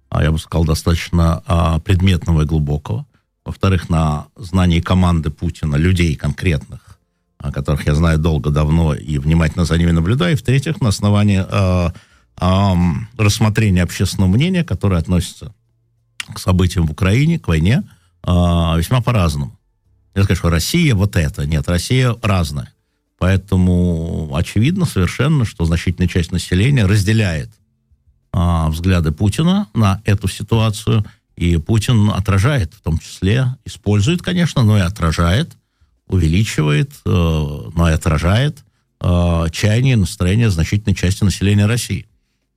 а я бы сказал, достаточно а, предметного и глубокого. Во-вторых, на знании команды Путина, людей конкретных, о которых я знаю долго, давно и внимательно за ними наблюдаю. И в-третьих, на основании а, рассмотрения общественного мнения, которое относится к событиям в Украине, к войне, а, весьма по-разному. Я скажу, что Россия вот это. Нет, Россия разная. Поэтому очевидно совершенно, что значительная часть населения разделяет а, взгляды Путина на эту ситуацию. И Путин отражает, в том числе, использует, конечно, но и отражает, увеличивает, э, но и отражает э, чаяние настроение значительной части населения России.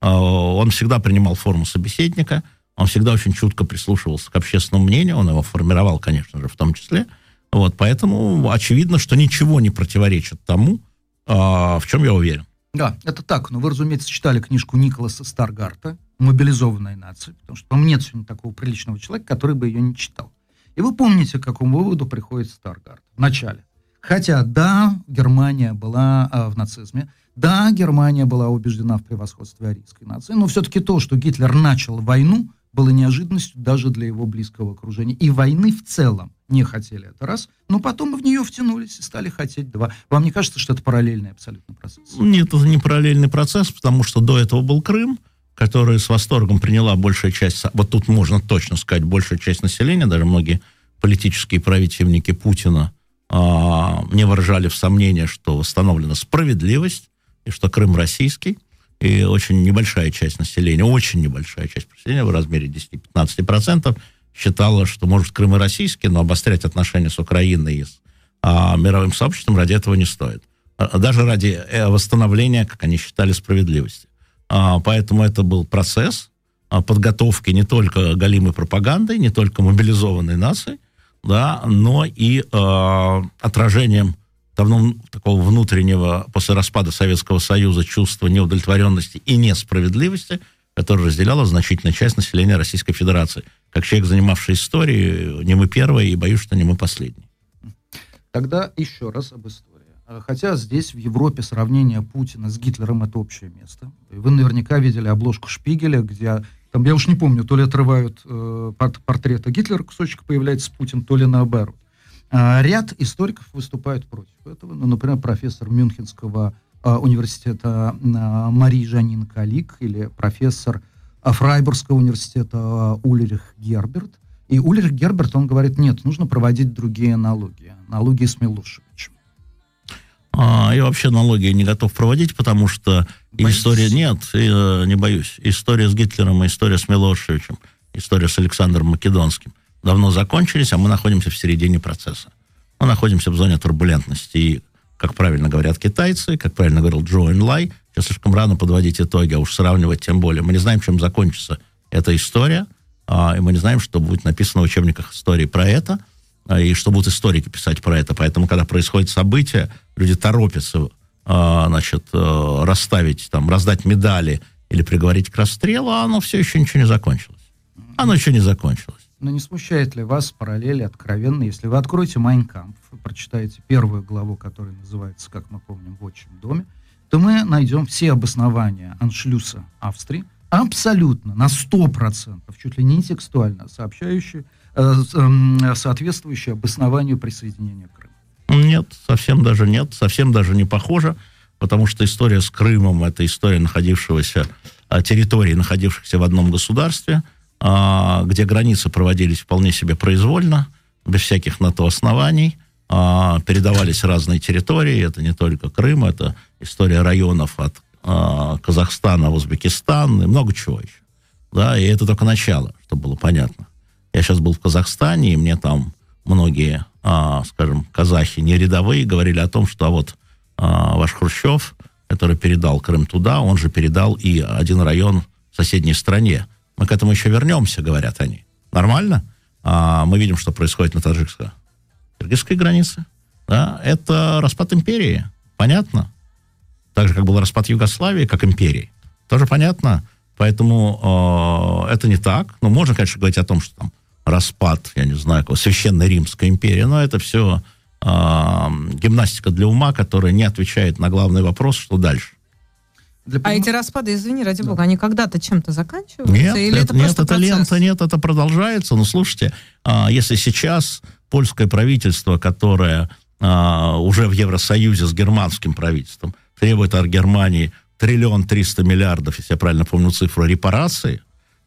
А, он всегда принимал форму собеседника, он всегда очень чутко прислушивался к общественному мнению, он его формировал, конечно же, в том числе. Вот, поэтому очевидно, что ничего не противоречит тому, в чем я уверен. Да, это так. Но вы, разумеется, читали книжку Николаса Старгарта «Мобилизованная нация», потому что там нет сегодня такого приличного человека, который бы ее не читал. И вы помните, к какому выводу приходит Старгард в начале. Хотя, да, Германия была э, в нацизме, да, Германия была убеждена в превосходстве арийской нации, но все-таки то, что Гитлер начал войну, было неожиданностью даже для его близкого окружения. И войны в целом не хотели это раз, но потом в нее втянулись и стали хотеть два. Вам не кажется, что это параллельный абсолютно процесс? Нет, это не параллельный процесс, потому что до этого был Крым, который с восторгом приняла большая часть, вот тут можно точно сказать, большая часть населения, даже многие политические противники Путина а, не выражали в сомнении, что восстановлена справедливость, и что Крым российский, и очень небольшая часть населения, очень небольшая часть населения в размере 10-15% считала, что, может, Крым и российский, но обострять отношения с Украиной и с а, мировым сообществом ради этого не стоит. А, даже ради э, восстановления, как они считали, справедливости. А, поэтому это был процесс а, подготовки не только галимой пропагандой, не только мобилизованной нации, да, но и э, отражением давно такого внутреннего после распада Советского Союза чувства неудовлетворенности и несправедливости, которое разделяла значительная часть населения Российской Федерации. Как человек, занимавший историей, не мы первые, и боюсь, что не мы последние. Тогда еще раз об истории. Хотя здесь, в Европе, сравнение Путина с Гитлером — это общее место. Вы наверняка видели обложку Шпигеля, где, там, я уж не помню, то ли отрывают э, портрета Гитлера, кусочек появляется Путин, то ли наоборот. А, ряд историков выступают против этого. Ну, например, профессор Мюнхенского университета Мари Жанин Калик или профессор Фрайбургского университета Ульрих Герберт. И Ульрих Герберт, он говорит, нет, нужно проводить другие аналогии. Аналогии с Милошевичем. А, я вообще аналогии не готов проводить, потому что Боитесь? история... Нет, я не боюсь. История с Гитлером история с Милошевичем, история с Александром Македонским давно закончились, а мы находимся в середине процесса. Мы находимся в зоне турбулентности. И, как правильно говорят китайцы, как правильно говорил Джо Лай, сейчас слишком рано подводить итоги, а уж сравнивать тем более. Мы не знаем, чем закончится эта история, а, и мы не знаем, что будет написано в учебниках истории про это, и что будут историки писать про это. Поэтому, когда происходит событие, люди торопятся а, значит, э, расставить, там, раздать медали или приговорить к расстрелу, а оно все еще ничего не закончилось. Оно еще не закончилось. Но не смущает ли вас параллели откровенно, если вы откроете Майнкамп, вы прочитаете первую главу, которая называется, как мы помним, «В отчим доме», то мы найдем все обоснования аншлюса Австрии, абсолютно, на 100%, чуть ли не текстуально, сообщающие, э, э, соответствующие обоснованию присоединения Крыма. Нет, совсем даже нет, совсем даже не похоже, потому что история с Крымом – это история находившегося, э, территории, находившихся в одном государстве – а, где границы проводились вполне себе произвольно, без всяких на то оснований, а, передавались разные территории, это не только Крым, это история районов от а, Казахстана в Узбекистан и много чего еще. Да, и это только начало, чтобы было понятно. Я сейчас был в Казахстане, и мне там многие, скажем, казахи не рядовые говорили о том, что а вот ваш Хрущев, который передал Крым туда, он же передал и один район в соседней стране. Мы к этому еще вернемся, говорят они. Нормально? А мы видим, что происходит на таджикско-киргизской границе. Да? Это распад империи. Понятно? Так же, как был распад Югославии, как империи. Тоже понятно? Поэтому э, это не так. Ну, можно, конечно, говорить о том, что там распад, я не знаю, священной Римской империи, но это все э, гимнастика для ума, которая не отвечает на главный вопрос, что дальше. Для А эти распады, извини, ради да. бога, они когда-то чем-то заканчиваются? Нет, или это, это нет, это лента, нет, это продолжается. Ну, слушайте, а, если сейчас польское правительство, которое а, уже в Евросоюзе с германским правительством требует от Германии триллион триста миллиардов, если я правильно помню цифру, репарации,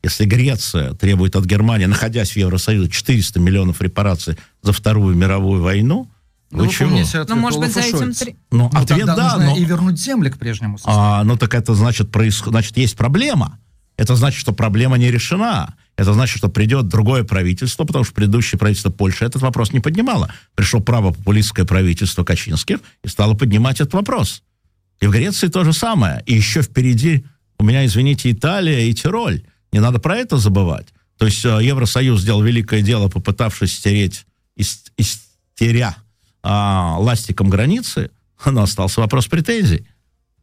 если Греция требует от Германии, находясь в Евросоюзе, 400 миллионов репараций за Вторую мировую войну, ну, вы чего? Ну, может быть, за этим... Три... Ну, ну ответ да, но... и вернуть земли к прежнему состоянию. А, ну, так это значит, происход... значит, есть проблема. Это значит, что проблема не решена. Это значит, что придет другое правительство, потому что предыдущее правительство Польши этот вопрос не поднимало. Пришло правопопулистское правительство Качинских и стало поднимать этот вопрос. И в Греции то же самое. И еще впереди у меня, извините, Италия и Тироль. Не надо про это забывать. То есть э, Евросоюз сделал великое дело, попытавшись стереть, истеря а, ластиком границы, но остался вопрос претензий.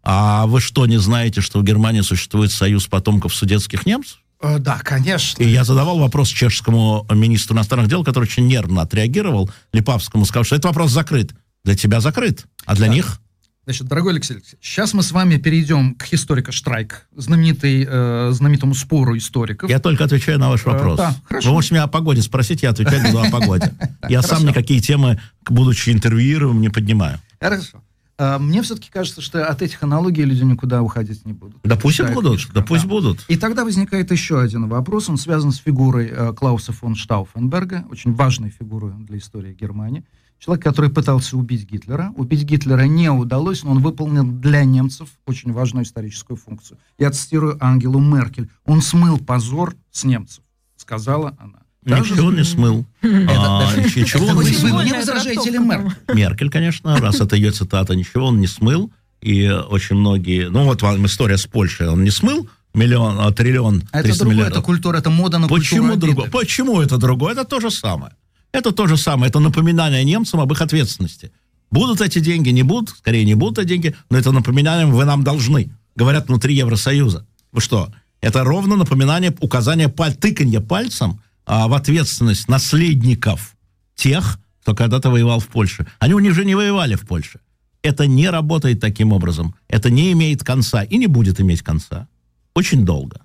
А вы что, не знаете, что в Германии существует союз потомков судетских немцев? Э, да, конечно. И я задавал вопрос чешскому министру иностранных дел, который очень нервно отреагировал, Липавскому, сказал, что этот вопрос закрыт. Для тебя закрыт, а для да. них Значит, дорогой Алексей Алексеевич, сейчас мы с вами перейдем к историко Штрайк, знаменитый, э, знаменитому спору историков. Я только отвечаю на ваш э, вопрос. Э, да, хорошо. Вы можете меня о погоде спросить, я отвечаю буду о погоде. Я сам никакие темы, будучи интервьюируемым, не поднимаю. Хорошо. А, мне все-таки кажется, что от этих аналогий люди никуда уходить не будут. Да пусть будут, фишка, да пусть да. будут. И тогда возникает еще один вопрос, он связан с фигурой э, Клауса фон Штауфенберга, очень важной фигурой для истории Германии. Человек, который пытался убить Гитлера. Убить Гитлера не удалось, но он выполнил для немцев очень важную историческую функцию. Я цитирую Ангелу Меркель. Он смыл позор с немцев, сказала она. Даже ничего не смыл. А, ничего он не смыл. Не возражаете ли Меркель? Меркель, конечно, раз это ее цитата, ничего он не смыл. И очень многие... Ну, вот вам история с Польшей. Он не смыл миллион, а, триллион, а это другое, миллиардов. это культура, это мода на Почему другое? Почему это другое? Это то же самое. Это то же самое, это напоминание немцам об их ответственности. Будут эти деньги, не будут, скорее не будут эти деньги, но это напоминание вы нам должны, говорят внутри Евросоюза. Вы что? Это ровно напоминание, указание, паль, тыканье пальцем а, в ответственность наследников тех, кто когда-то воевал в Польше. Они уже не воевали в Польше. Это не работает таким образом. Это не имеет конца и не будет иметь конца. Очень долго.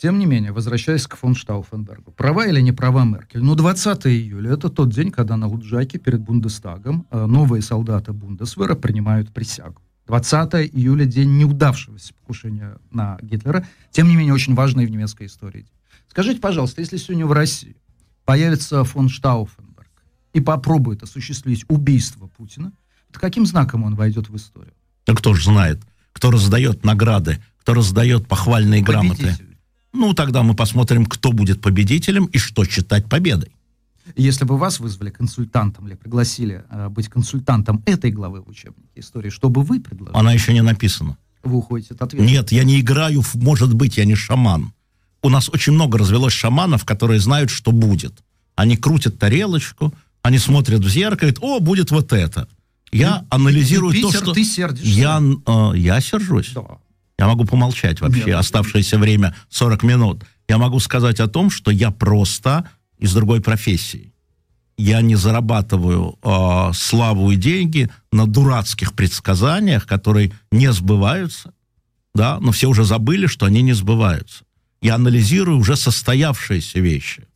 Тем не менее, возвращаясь к фон Штауфенбергу, права или не права Меркель? Ну, 20 июля – это тот день, когда на Луджаке перед Бундестагом э, новые солдаты Бундесвера принимают присягу. 20 июля день неудавшегося покушения на Гитлера, тем не менее очень важный в немецкой истории. Скажите, пожалуйста, если сегодня в России появится фон Штауфенберг и попробует осуществить убийство Путина, то каким знаком он войдет в историю? Да кто же знает, кто раздает награды, кто раздает похвальные Победитель. грамоты. Ну, тогда мы посмотрим, кто будет победителем и что считать победой. Если бы вас вызвали консультантом или пригласили э, быть консультантом этой главы в учебнике истории, что бы вы предложили? Она еще не написана. Вы уходите от ответа? Нет, я не играю, в, может быть, я не шаман. У нас очень много развелось шаманов, которые знают, что будет. Они крутят тарелочку, они смотрят в зеркало, говорят, о, будет вот это. Я ты, анализирую ты, то, что... Ты сердишься. Я, э, я сержусь. Да. Я могу помолчать вообще Нет, оставшееся время 40 минут. Я могу сказать о том, что я просто из другой профессии. Я не зарабатываю э, славу и деньги на дурацких предсказаниях, которые не сбываются, да, но все уже забыли, что они не сбываются. Я анализирую уже состоявшиеся вещи.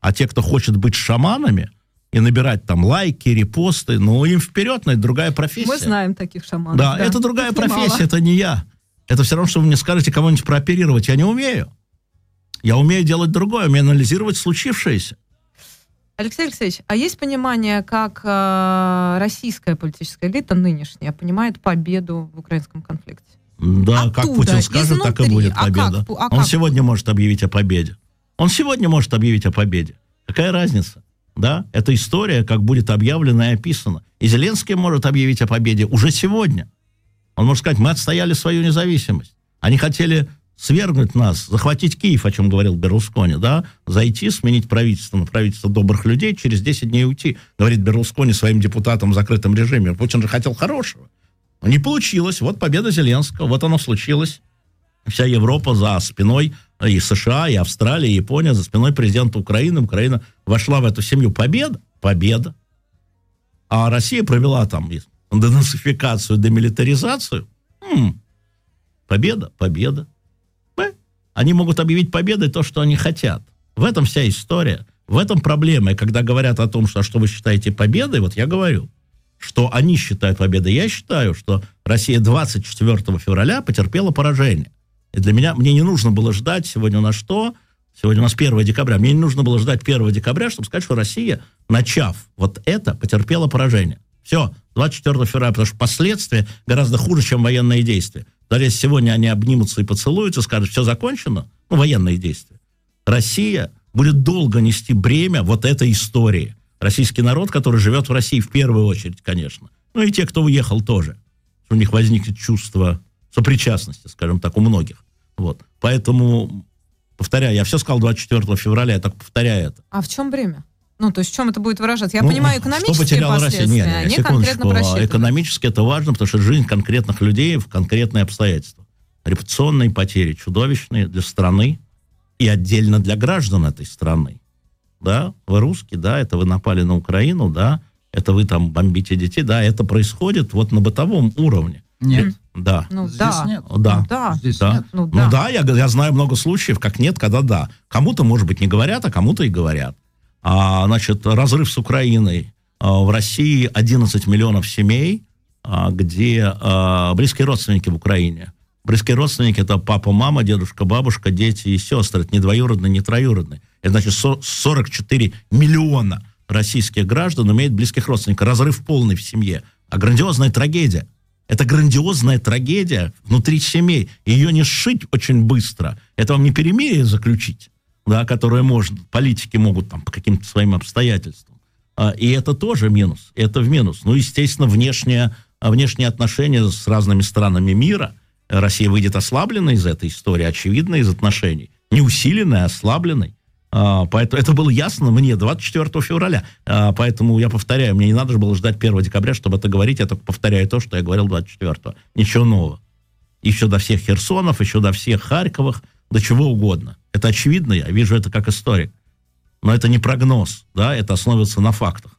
А те, кто хочет быть шаманами и набирать там лайки, репосты, ну, им вперед, но это другая профессия. Мы знаем таких шаманов. Да, да. это другая профессия, немало. это не я. Это все равно, что вы мне скажете кого-нибудь прооперировать. Я не умею. Я умею делать другое, умею анализировать случившееся. Алексей Алексеевич, а есть понимание, как э, российская политическая элита нынешняя понимает победу в украинском конфликте? Да, Оттуда, как Путин скажет, изнутри. так и будет а победа. Как, а Он как? сегодня может объявить о победе. Он сегодня может объявить о победе. Какая разница? Да, эта история как будет объявлена и описана. И Зеленский может объявить о победе уже сегодня. Он может сказать, мы отстояли свою независимость. Они хотели свергнуть нас, захватить Киев, о чем говорил Берлускони, да, зайти, сменить правительство на правительство добрых людей, через 10 дней уйти, говорит Берлускони своим депутатам в закрытом режиме. Путин же хотел хорошего. Но не получилось. Вот победа Зеленского, вот оно случилось. Вся Европа за спиной, и США, и Австралия, и Япония за спиной президента Украины. Украина вошла в эту семью. Победа? Победа. А Россия провела там денацификацию, демилитаризацию. М-м. Победа? Победа. Они могут объявить победой то, что они хотят. В этом вся история. В этом проблема. И когда говорят о том, что, а что вы считаете победой, вот я говорю, что они считают победой. Я считаю, что Россия 24 февраля потерпела поражение. И для меня, мне не нужно было ждать, сегодня у нас что? Сегодня у нас 1 декабря. Мне не нужно было ждать 1 декабря, чтобы сказать, что Россия, начав вот это, потерпела поражение. Все, 24 февраля, потому что последствия гораздо хуже, чем военные действия. Даже если сегодня они обнимутся и поцелуются, скажут, все закончено, ну, военные действия, Россия будет долго нести бремя вот этой истории. Российский народ, который живет в России в первую очередь, конечно. Ну и те, кто уехал тоже. У них возникнет чувство сопричастности, скажем так, у многих. Вот. Поэтому, повторяю, я все сказал 24 февраля, я так повторяю это. А в чем бремя? Ну, то есть в чем это будет выражаться? Я ну, понимаю экономические что последствия, Россия? Нет, нет, они конкретно Экономически это важно, потому что жизнь конкретных людей в конкретные обстоятельства. Репутационные потери чудовищные для страны и отдельно для граждан этой страны. Да, вы русские, да, это вы напали на Украину, да, это вы там бомбите детей, да, это происходит вот на бытовом уровне. Нет. Да. Ну, Здесь да. нет. Да. Ну, да. Здесь да. Нет. Ну, да. Ну да, я, я знаю много случаев, как нет, когда да. Кому-то, может быть, не говорят, а кому-то и говорят а, значит, разрыв с Украиной. А, в России 11 миллионов семей, а, где а, близкие родственники в Украине. Близкие родственники – это папа, мама, дедушка, бабушка, дети и сестры. Это не двоюродные, не троюродные. Это значит 44 миллиона российских граждан имеют близких родственников. Разрыв полный в семье. А грандиозная трагедия. Это грандиозная трагедия внутри семей. Ее не сшить очень быстро. Это вам не перемирие заключить да, которые может, политики могут там по каким-то своим обстоятельствам. А, и это тоже минус, это в минус. Ну, естественно, внешние, внешние отношения с разными странами мира. Россия выйдет ослабленной из этой истории, очевидно, из отношений. Не усиленной, а ослабленной. А, поэтому это было ясно мне 24 февраля. А, поэтому я повторяю, мне не надо же было ждать 1 декабря, чтобы это говорить. Я только повторяю то, что я говорил 24 Ничего нового. Еще до всех Херсонов, еще до всех Харьковых, до чего угодно. Это очевидно, я вижу это как историк. Но это не прогноз, да, это основывается на фактах.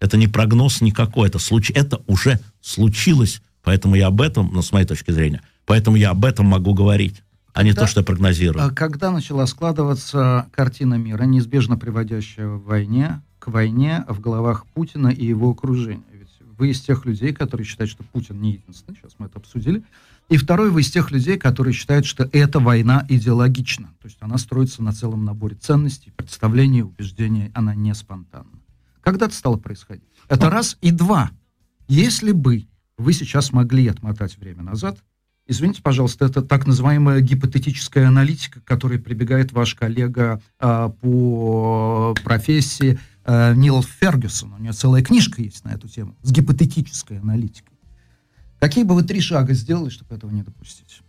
Это не прогноз никакой, это, случ... это уже случилось. Поэтому я об этом, ну, с моей точки зрения, поэтому я об этом могу говорить, а не то, что я прогнозирую. А когда начала складываться картина мира, неизбежно приводящая в войне, к войне в головах Путина и его окружения? Ведь Вы из тех людей, которые считают, что Путин не единственный. Сейчас мы это обсудили. И второй, вы из тех людей, которые считают, что эта война идеологична. То есть она строится на целом наборе ценностей, представлений, убеждений. Она не спонтанна. Когда это стало происходить? Это ну, раз. И два. Если бы вы сейчас могли отмотать время назад, извините, пожалуйста, это так называемая гипотетическая аналитика, к которой прибегает ваш коллега э, по профессии э, Нил Фергюсон. У него целая книжка есть на эту тему с гипотетической аналитикой. Какие бы вы три шага сделали, чтобы этого не допустить?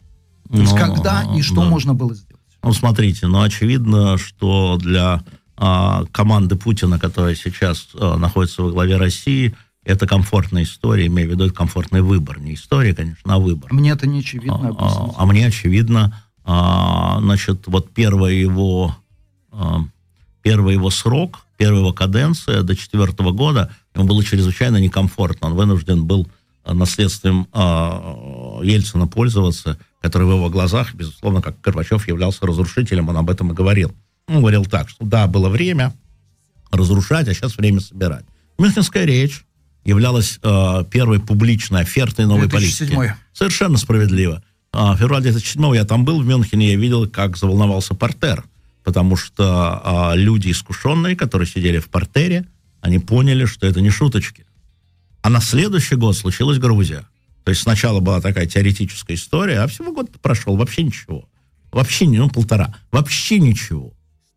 То есть когда и что да. можно было сделать? Ну, смотрите, ну, очевидно, что для а, команды Путина, которая сейчас а, находится во главе России, это комфортная история, имею в виду, это комфортный выбор. Не история, конечно, а выбор. Мне это не очевидно. А, а, а мне очевидно, а, значит, вот первый его, а, первый его срок, первая его каденция до четвертого года, ему было чрезвычайно некомфортно. Он вынужден был наследствием э, Ельцина пользоваться, который в его глазах, безусловно, как Горбачев являлся разрушителем, он об этом и говорил. Он говорил так, что да, было время разрушать, а сейчас время собирать. Мюнхенская речь являлась э, первой публичной офертой новой 2007. политики. Совершенно справедливо. А, в феврале 2007 я там был в Мюнхене, я видел, как заволновался портер, потому что э, люди искушенные, которые сидели в портере, они поняли, что это не шуточки. А на следующий год случилась Грузия. То есть сначала была такая теоретическая история, а всего год прошел, вообще ничего. Вообще, ну, полтора. Вообще ничего.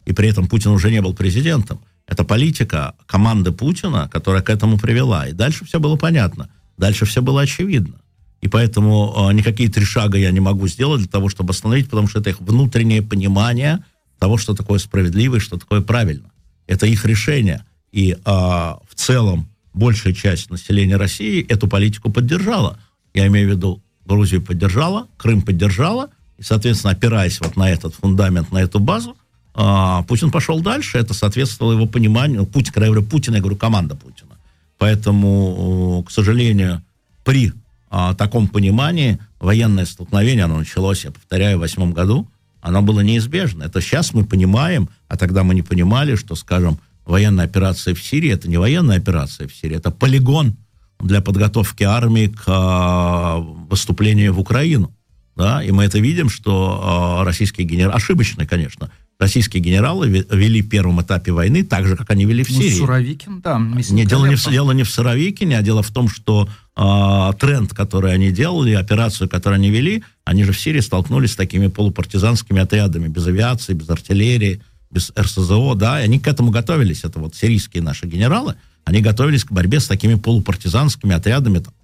И при этом Путин уже не был президентом. Это политика команды Путина, которая к этому привела. И дальше все было понятно. Дальше все было очевидно. И поэтому э, никакие три шага я не могу сделать для того, чтобы остановить, потому что это их внутреннее понимание того, что такое справедливо и что такое правильно. Это их решение. И э, в целом большая часть населения России эту политику поддержала. Я имею в виду, Грузию поддержала, Крым поддержала, и, соответственно, опираясь вот на этот фундамент, на эту базу, а, Путин пошел дальше, это соответствовало его пониманию, ну, Путин, когда я говорю Путин, я говорю команда Путина. Поэтому, к сожалению, при а, таком понимании военное столкновение, оно началось, я повторяю, в восьмом году, оно было неизбежно. Это сейчас мы понимаем, а тогда мы не понимали, что, скажем, военная операция в Сирии это не военная операция в Сирии, это полигон для подготовки армии к э, выступлению в Украину. Да? И мы это видим, что э, российские генералы, ошибочно, конечно, российские генералы вели в первом этапе войны так же, как они вели в ну, Сирии. Ну, Суровикин, да. Не, дело, не в, дело не в Суровикине, а дело в том, что э, тренд, который они делали, операцию, которую они вели, они же в Сирии столкнулись с такими полупартизанскими отрядами, без авиации, без артиллерии, без РСЗО, да, и они к этому готовились, это вот сирийские наши генералы, они готовились к борьбе с такими полупартизанскими отрядами там,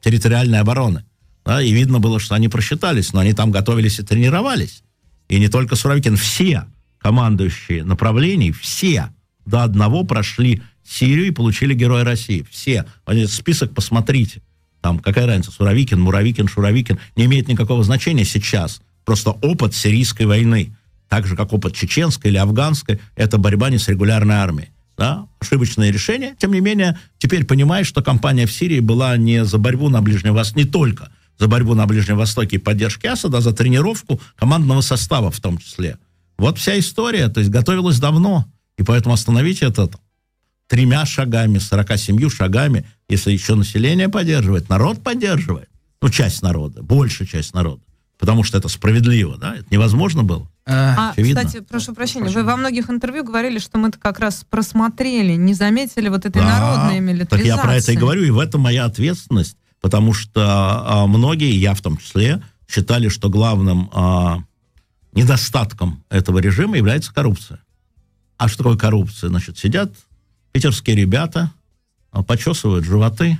территориальной обороны. Да, и видно было, что они просчитались, но они там готовились и тренировались. И не только Суровикин, все командующие направлений, все до одного прошли Сирию и получили Героя России. Все. Список посмотрите. Там какая разница, Суровикин, Муравикин, Шуровикин, не имеет никакого значения сейчас. Просто опыт сирийской войны так же, как опыт чеченской или афганской, это борьба не с регулярной армией. Да? Ошибочное решение. Тем не менее, теперь понимаешь, что кампания в Сирии была не за борьбу на Ближнем Востоке, не только за борьбу на Ближнем Востоке и поддержки Асада, а за тренировку командного состава в том числе. Вот вся история, то есть готовилась давно, и поэтому остановить это тремя шагами, 47 шагами, если еще население поддерживает, народ поддерживает, ну, часть народа, большая часть народа, потому что это справедливо, да, это невозможно было. А, Очевидно. кстати, прошу прощения, прошу. вы во многих интервью говорили, что мы это как раз просмотрели, не заметили вот этой да, народной милитаризации. Так я про это и говорю, и в этом моя ответственность, потому что а, многие, я в том числе, считали, что главным а, недостатком этого режима является коррупция. А что такое коррупция? Значит, сидят питерские ребята, а, почесывают животы,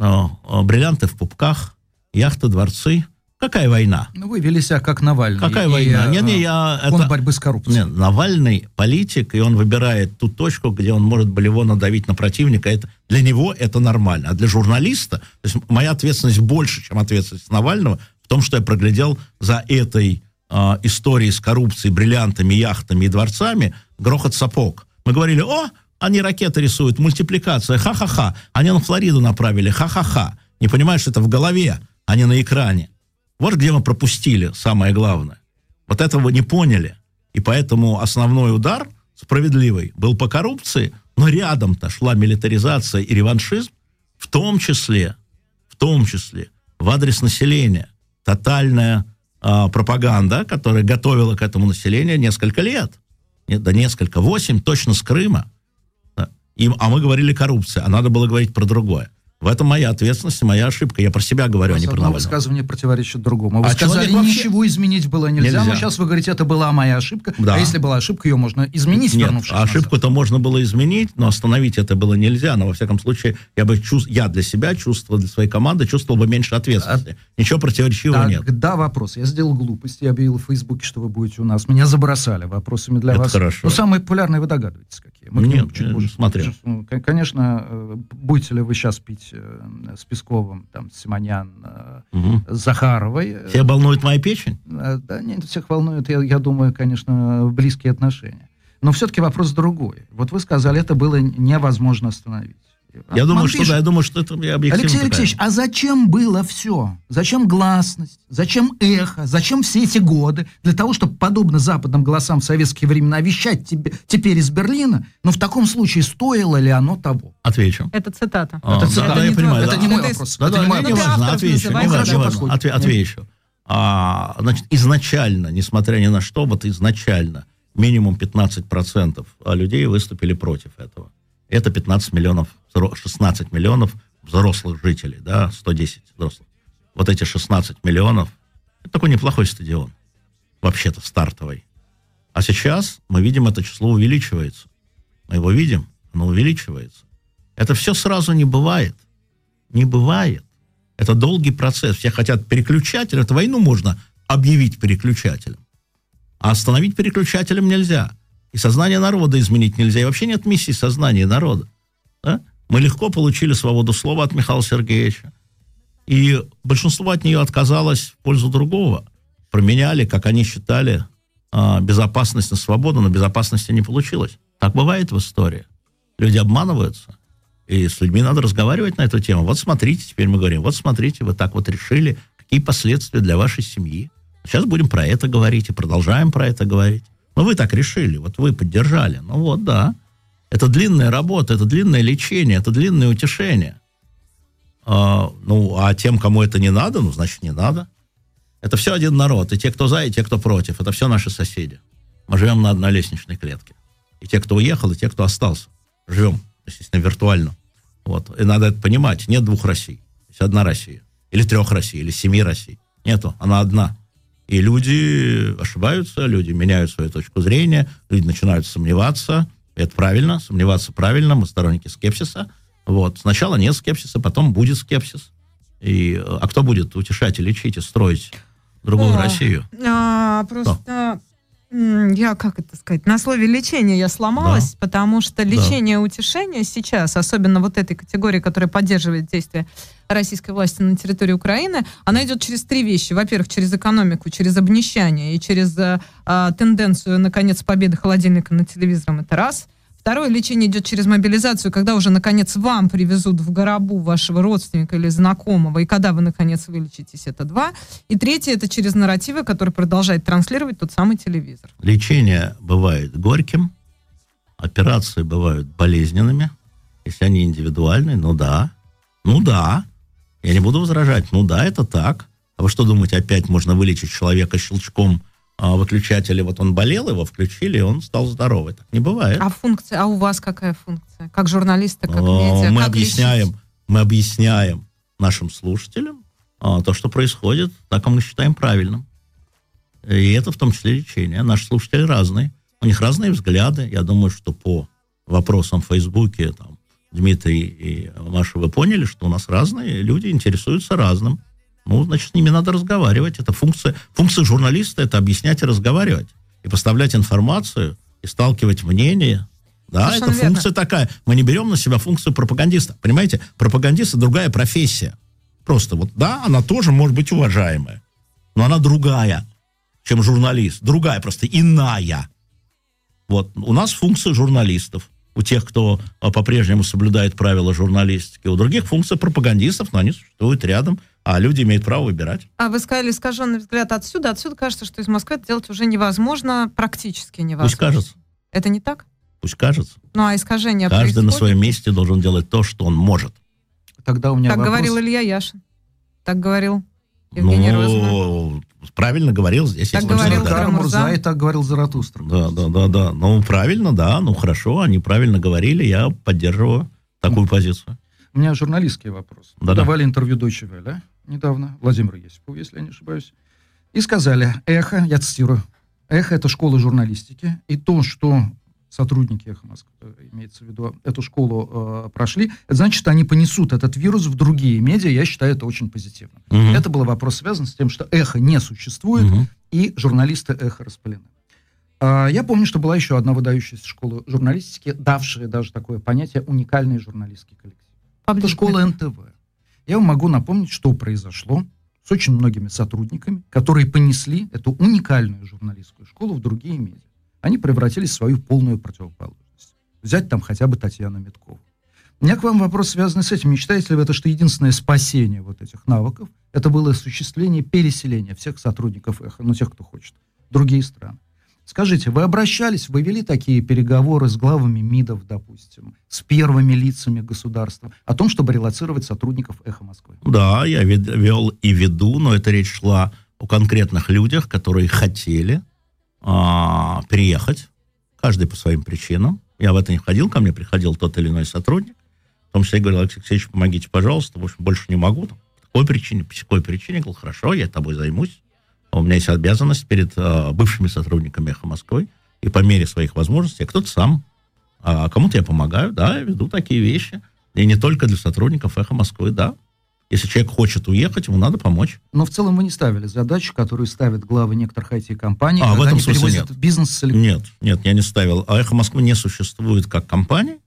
а, а, бриллианты в пупках, яхты, дворцы – Какая война? Ну, вы вели себя как Навальный. Какая и, война? Нет, нет, я... Это... борьбы с коррупцией. Нет, Навальный политик, и он выбирает ту точку, где он может болево надавить на противника. Это, для него это нормально. А для журналиста, то есть моя ответственность больше, чем ответственность Навального, в том, что я проглядел за этой э, историей с коррупцией, бриллиантами, яхтами и дворцами грохот сапог. Мы говорили, о, они ракеты рисуют, мультипликация, ха-ха-ха. Они на Флориду направили, ха-ха-ха. Не понимаешь, что это в голове, а не на экране. Вот где мы пропустили самое главное. Вот этого не поняли. И поэтому основной удар справедливый был по коррупции, но рядом-то шла милитаризация и реваншизм. в том числе, в том числе в адрес населения, тотальная э, пропаганда, которая готовила к этому населению несколько лет. Нет, да несколько, восемь точно с Крыма. Да. И, а мы говорили коррупция, а надо было говорить про другое. В этом моя ответственность, моя ошибка. Я про себя говорю, а не про Навального. высказывание противоречит другому. Вы а сказали, вообще... ничего изменить было нельзя, нельзя, но сейчас вы говорите, это была моя ошибка. Да. А если была ошибка, ее можно изменить, Нет, ошибку-то можно было изменить, но остановить это было нельзя. Но, во всяком случае, я бы чувств... я для себя чувствовал, для своей команды чувствовал бы меньше ответственности. А... Ничего противоречивого так, нет. Да, вопрос. Я сделал глупость, я объявил в Фейсбуке, что вы будете у нас. Меня забросали вопросами для это вас. хорошо. Ну, самые популярные вы догадываетесь, какие. Мы Нет, чуть позже смотрел. Конечно, э, будете ли вы сейчас пить э, с Песковым, там, Симонян, угу. Захаровой. Всех волнует моя печень? Да нет, всех волнует, я, я думаю, конечно, близкие отношения. Но все-таки вопрос другой. Вот вы сказали, это было невозможно остановить. Я думаю, что да, я думаю, что это объективно. Алексей Алексеевич, а зачем было все? Зачем гласность? Зачем эхо? Зачем все эти годы? Для того, чтобы, подобно западным голосам в советские времена, вещать тебе, теперь из Берлина? Но в таком случае стоило ли оно того? Отвечу. Это цитата. А, это цитата, да, я понимаю. Это да. не мой вопрос. Да, это да, не мой вопрос. Не важно, отвечу. Не важно, не важно. Отве, отвечу. А, значит, изначально, несмотря ни на что, вот изначально минимум 15% людей выступили против этого. Это 15 миллионов 16 миллионов взрослых жителей, да, 110 взрослых. Вот эти 16 миллионов, это такой неплохой стадион, вообще-то стартовый. А сейчас мы видим, это число увеличивается. Мы его видим, оно увеличивается. Это все сразу не бывает. Не бывает. Это долгий процесс. Все хотят переключатель. Это войну можно объявить переключателем. А остановить переключателем нельзя. И сознание народа изменить нельзя. И вообще нет миссии сознания народа. Мы легко получили свободу слова от Михаила Сергеевича. И большинство от нее отказалось в пользу другого. Променяли, как они считали, а, безопасность на свободу, но безопасности не получилось. Так бывает в истории. Люди обманываются. И с людьми надо разговаривать на эту тему. Вот смотрите, теперь мы говорим, вот смотрите, вы так вот решили, какие последствия для вашей семьи. Сейчас будем про это говорить и продолжаем про это говорить. Ну, вы так решили, вот вы поддержали. Ну вот, да. Это длинная работа, это длинное лечение, это длинное утешение. А, ну, а тем, кому это не надо, ну, значит, не надо. Это все один народ. И те, кто за, и те, кто против. Это все наши соседи. Мы живем на одной лестничной клетке. И те, кто уехал, и те, кто остался. Живем, естественно, виртуально. Вот. И надо это понимать. Нет двух Россий. Есть одна Россия. Или трех Россий, или семи Россий. Нету. Она одна. И люди ошибаются, люди меняют свою точку зрения, люди начинают сомневаться, это правильно, сомневаться правильно, мы сторонники скепсиса. Вот. Сначала нет скепсиса, потом будет скепсис. И, а кто будет утешать и лечить и строить другую О, Россию? А, просто Кто? Я, как это сказать, на слове лечения я сломалась, да. потому что лечение да. утешение сейчас, особенно вот этой категории, которая поддерживает действия российской власти на территории Украины, она идет через три вещи. Во-первых, через экономику, через обнищание и через э, э, тенденцию, наконец, победы холодильника над телевизором. Это раз. Второе лечение идет через мобилизацию, когда уже, наконец, вам привезут в горобу вашего родственника или знакомого, и когда вы, наконец, вылечитесь, это два. И третье, это через нарративы, которые продолжает транслировать тот самый телевизор. Лечение бывает горьким, операции бывают болезненными, если они индивидуальные, ну да, ну да, я не буду возражать, ну да, это так. А вы что думаете, опять можно вылечить человека щелчком а, выключателя, вот он болел, его включили, и он стал здоровый. Так не бывает. А функция, а у вас какая функция? Как журналиста, как медиа? Мы как объясняем, лечить? мы объясняем нашим слушателям а, то, что происходит, так как мы считаем правильным. И это в том числе лечение. Наши слушатели разные. У них разные взгляды. Я думаю, что по вопросам в Фейсбуке, там, Дмитрий и Маша, вы поняли, что у нас разные люди интересуются разным. Ну, значит, с ними надо разговаривать. Это функция, функция журналиста – это объяснять и разговаривать. И поставлять информацию, и сталкивать мнения. Да, Совершенно это функция верно. такая. Мы не берем на себя функцию пропагандиста. Понимаете, пропагандист – другая профессия. Просто вот, да, она тоже может быть уважаемая. Но она другая, чем журналист. Другая просто, иная. Вот, у нас функция журналистов у тех, кто а, по-прежнему соблюдает правила журналистики, у других функция пропагандистов, но они существуют рядом а люди имеют право выбирать. А вы сказали искаженный взгляд отсюда. Отсюда кажется, что из Москвы это делать уже невозможно, практически невозможно. Пусть кажется. Это не так? Пусть кажется. Ну, а искажение Каждый происходит? на своем месте должен делать то, что он может. тогда у меня Так вопрос... говорил Илья Яшин. Так говорил Евгений ну, Розман. Правильно говорил здесь. Так говорил да. Мурза и так говорил Заратустра. Да, да, да, да. Ну, правильно, да. Ну, хорошо, они правильно говорили. Я поддерживаю такую позицию. У меня журналистский вопрос. Да, Давали интервью Deutsche Welle недавно, Владимир Есипов, если я не ошибаюсь. И сказали, эхо, я цитирую, эхо — это школа журналистики, и то, что сотрудники «Эхо Москвы», имеется в виду, эту школу э, прошли, это значит, они понесут этот вирус в другие медиа. Я считаю это очень позитивно. Угу. Это был вопрос связан с тем, что «Эхо» не существует, угу. и журналисты «Эхо» распылены. А, я помню, что была еще одна выдающаяся школа журналистики, давшая даже такое понятие «уникальный журналистский коллектив». Это школа НТВ. Я вам могу напомнить, что произошло с очень многими сотрудниками, которые понесли эту уникальную журналистскую школу в другие медиа они превратились в свою полную противоположность. Взять там хотя бы Татьяну Меткову. У меня к вам вопрос, связанный с этим. Не считаете ли вы это, что единственное спасение вот этих навыков, это было осуществление переселения всех сотрудников эхо, ну, тех, кто хочет, в другие страны? Скажите, вы обращались, вы вели такие переговоры с главами МИДов, допустим, с первыми лицами государства о том, чтобы релацировать сотрудников «Эхо Москвы»? Да, я вел и веду, но это речь шла о конкретных людях, которые хотели, а, переехать, каждый по своим причинам. Я в это не входил, ко мне приходил тот или иной сотрудник, в том числе говорил, Алексей Алексеевич, помогите, пожалуйста, в общем, больше не могу, по такой причине, по такой причине, я говорил, хорошо, я тобой займусь, у меня есть обязанность перед а, бывшими сотрудниками «Эхо Москвы», и по мере своих возможностей, кто-то сам, а кому-то я помогаю, да, я веду такие вещи, и не только для сотрудников «Эхо Москвы», да, если человек хочет уехать, ему надо помочь. Но в целом вы не ставили задачу, которую ставят главы некоторых IT-компаний, а, в этом смысле нет. бизнес целиком. Нет, нет, я не ставил. А «Эхо Москвы» не существует как компания.